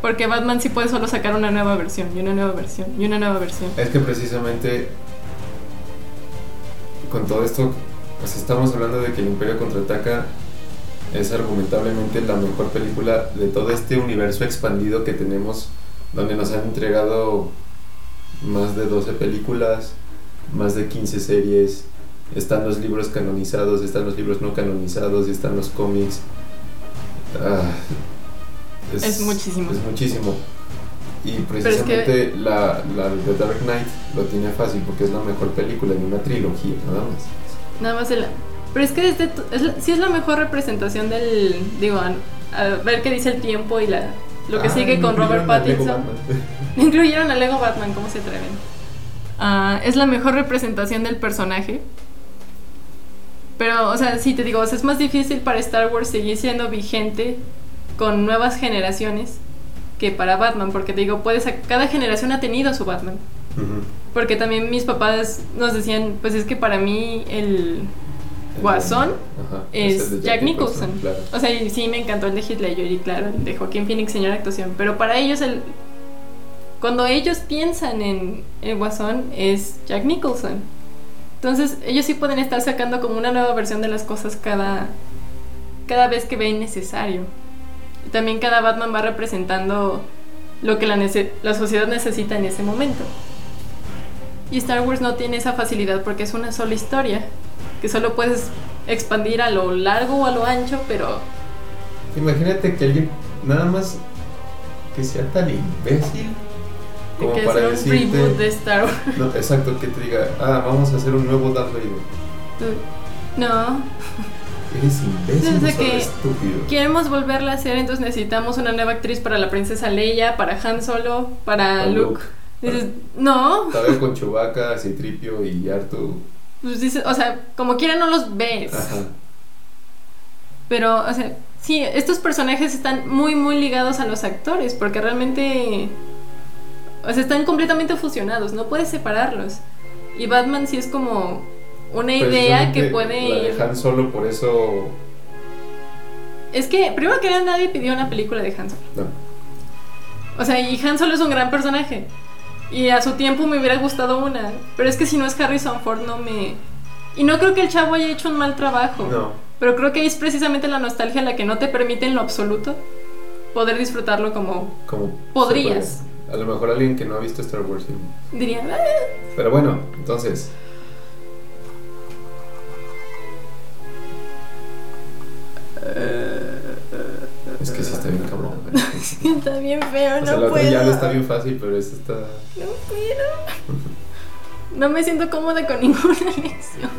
Porque Batman sí puede solo sacar una nueva versión y una nueva versión y una nueva versión. Es que precisamente con todo esto, pues estamos hablando de que el Imperio contraataca es argumentablemente la mejor película de todo este universo expandido que tenemos, donde nos han entregado más de 12 películas, más de 15 series, están los libros canonizados, están los libros no canonizados, están los cómics. Ah, Es muchísimo. Es muchísimo. Y es que- precisamente la, la de Dark Knight lo tiene fácil porque es la mejor película de una trilogía, nada más. Nada más el... Pero es que desde es la- sí es la mejor representación del... Digo, a, a ver qué dice el tiempo y la, lo que Ah, sigue con Robert Pattinson. *laughs* Incluyeron a Lego Batman, ¿cómo se atreven? Ah, es la mejor representación del personaje. Pero, o sea, sí te digo, o sea, es más difícil para Star Wars seguir siendo vigente con nuevas generaciones que para Batman, porque te digo, puedes, cada generación ha tenido su Batman. Porque también mis papás nos decían, pues es que para mí el Guasón Ajá, es Jack Nicholson. claro. O sea, sí me encantó el de Heath Ledger y claro, el de Joaquín Phoenix, señor actuación. Pero para ellos, el, cuando ellos piensan en el Guasón, es Jack Nicholson. Entonces, ellos sí pueden estar sacando como una nueva versión de las cosas cada, cada vez que ven necesario. Y también cada Batman va representando lo que la, nece- la sociedad necesita en ese momento. Y Star Wars no tiene esa facilidad porque es una sola historia, que solo puedes expandir a lo largo o a lo ancho, pero Imagínate que alguien, nada más que sea tan imbécil como que para es un reboot de. Star Wars. No, exacto, que te diga, ah, vamos a hacer un nuevo Darth Vader. No, Eres imbécil, Desde que- estúpido. queremos volverla a hacer, entonces necesitamos una nueva actriz para la princesa Leia, para Han Solo, para Para Luke. Luke. Dices, no, Todavía con Chewbacca, Citripio y Artu. Pues dices, o sea, como quiera no los ves. Ajá. Pero, o sea, sí, estos personajes están muy, muy ligados a los actores, porque realmente, o sea, están completamente fusionados, no puedes separarlos. Y Batman sí es como una idea que puede la ir... de Han Solo, por eso. Es que, primero que nada, nadie pidió una película de Han Solo. No. O sea, y Han Solo es un gran personaje. Y a su tiempo me hubiera gustado una. Pero es que si no es Harrison Ford, no me. Y no creo que el chavo haya hecho un mal trabajo. No. Pero creo que es precisamente la nostalgia la que no te permite en lo absoluto poder disfrutarlo como Como Podrías. A lo mejor alguien que no ha visto Star Wars. diría. "Ah". Pero bueno, entonces. Está bien feo, O no sea, la otra puedo. llave está bien fácil, pero esta está. No puedo. No me siento cómoda con *laughs* ninguna lección.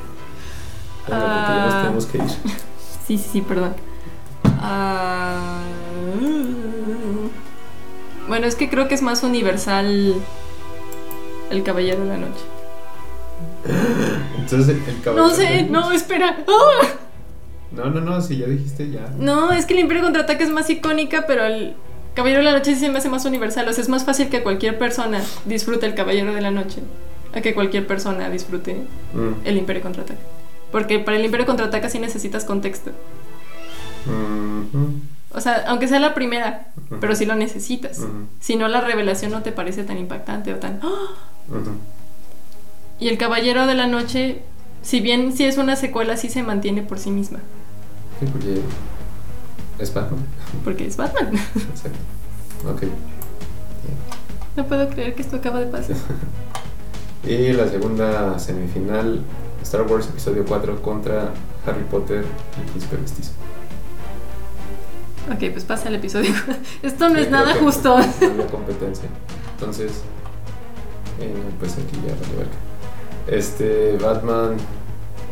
Bueno, ya nos Ah. tenemos que ir. Sí, sí, sí, perdón. Ah, Bueno, es que creo que es más universal el Caballero de la Noche. Entonces, el, el caballero. No sé, no, espera. ¡Ah! No, no, no, si ya dijiste ya. No, es que el Imperio Contraataca es más icónica, pero el Caballero de la Noche sí se me hace más universal. O sea, es más fácil que cualquier persona disfrute el Caballero de la Noche a que cualquier persona disfrute Mm, el Imperio Contraataca. Porque para el Imperio Contraataca sí necesitas contexto. mhm, O sea, aunque sea la primera, Ujú. pero sí lo necesitas. Ujú. Si no, la revelación no te parece tan impactante o tan... Mhm. Y el Caballero de la Noche, si bien sí es una secuela, sí se mantiene por sí misma. Sí, porque es Batman. Porque es Batman. Exacto. Ok. *laughs* No puedo creer que esto acaba de pasar. *laughs* Y la segunda semifinal, Star Wars Episodio 4 contra Harry Potter, el príncipe mestizo. Ok, pues pasa el episodio. *laughs* Esto no Sí, es nada justo. No competencia. Entonces, eh, pues aquí ya vale verga. Este, Batman,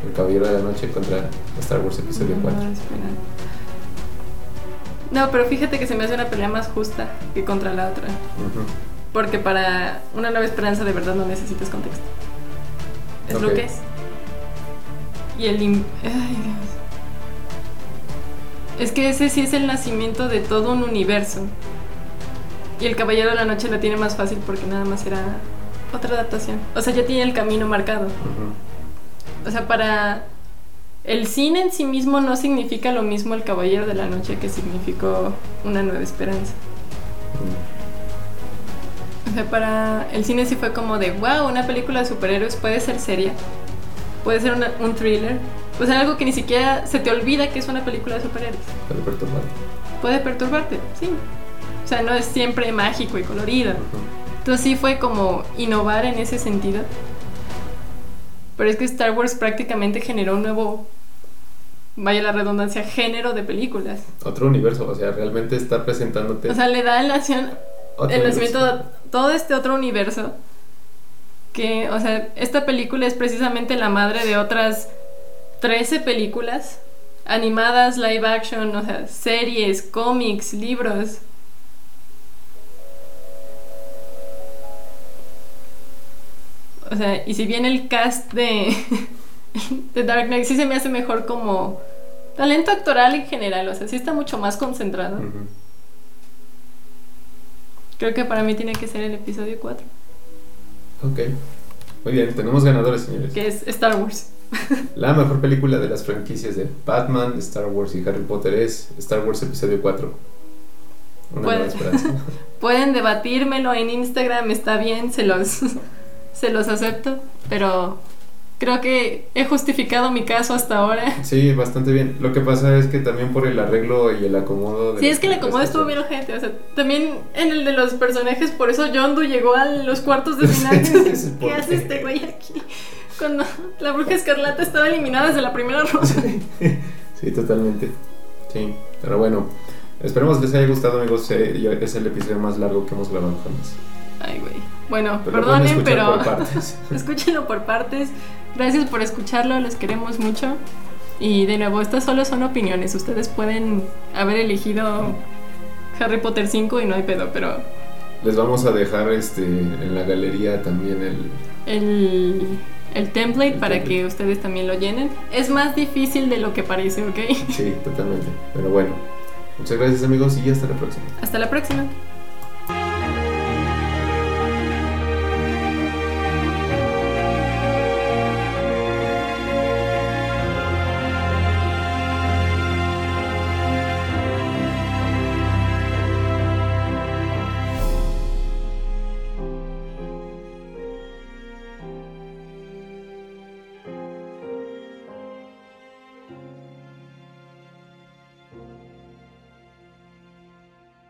el Caballero de la Noche contra Star Wars Episodio 4. No, espera. No, pero fíjate que se me hace una pelea más justa que contra la otra. Porque para una nueva esperanza de verdad no necesitas contexto. Es lo que es. Y el... im- Ay, Dios. Es que ese sí es el nacimiento de todo un universo. Y el Caballero de la Noche la tiene más fácil porque nada más era otra adaptación. O sea, ya tiene el camino marcado. O sea, para el cine en sí mismo no significa lo mismo el Caballero de la Noche que significó una nueva esperanza. O sea, para el cine sí fue como de, wow, una película de superhéroes puede ser seria, puede ser una- un thriller, o sea, algo que ni siquiera se te olvida que es una película de superhéroes. Puede perturbarte. Puede perturbarte, sí. O sea, no es siempre mágico y colorido. Entonces sí fue como innovar en ese sentido. Pero es que Star Wars prácticamente generó un nuevo, vaya la redundancia, género de películas. Otro universo, o sea, realmente está presentándote O sea, le da el, nación, el nacimiento de todo este otro universo. Que, o sea, esta película es precisamente la madre de otras 13 películas animadas, live action, o sea, series, cómics, libros. O sea, y si bien el cast de, *laughs* *laughs* de Dark Knight sí se me hace mejor como talento actoral en general, o sea, sí está mucho más concentrado. Creo que para mí tiene que ser el episodio 4, Ok. Muy bien, tenemos ganadores, señores. que es Star Wars. *laughs* La mejor película de las franquicias de Batman, Star Wars y Harry Potter es Star Wars Episodio 4. Una Puede- nueva esperanza. *laughs* Pueden debatírmelo en Instagram, está bien, se los, se los acepto, pero creo que he justificado mi caso hasta ahora. Sí, bastante bien. Lo que pasa es que también por el arreglo y el acomodo de Sí, es que el acomodo estuvo que bien gente, o sea, también en el de los personajes, por eso Yondu llegó a los cuartos de *laughs* final. Sí, ¿por ¿Qué hace este güey aquí? Cuando la bruja escarlata estaba eliminada desde la primera ronda. Sí, *laughs* totalmente. Sí, pero bueno. Esperemos les haya gustado, amigos. Eh, Es el episodio más largo que hemos grabado jamás. Ay, güey. Bueno, Pero perdonen, pero por partes. *laughs* escúchenlo por partes. Gracias por escucharlo, les queremos mucho. Y de nuevo, estas solo son opiniones. Ustedes pueden haber elegido Harry Potter 5 y no hay pedo, pero Les vamos a dejar este en la galería también el. el, el template El para template. que ustedes también lo llenen es más difícil de lo que parece, ¿ok? Sí, totalmente. Pero bueno. Muchas gracias, amigos, y hasta la próxima. Hasta la próxima.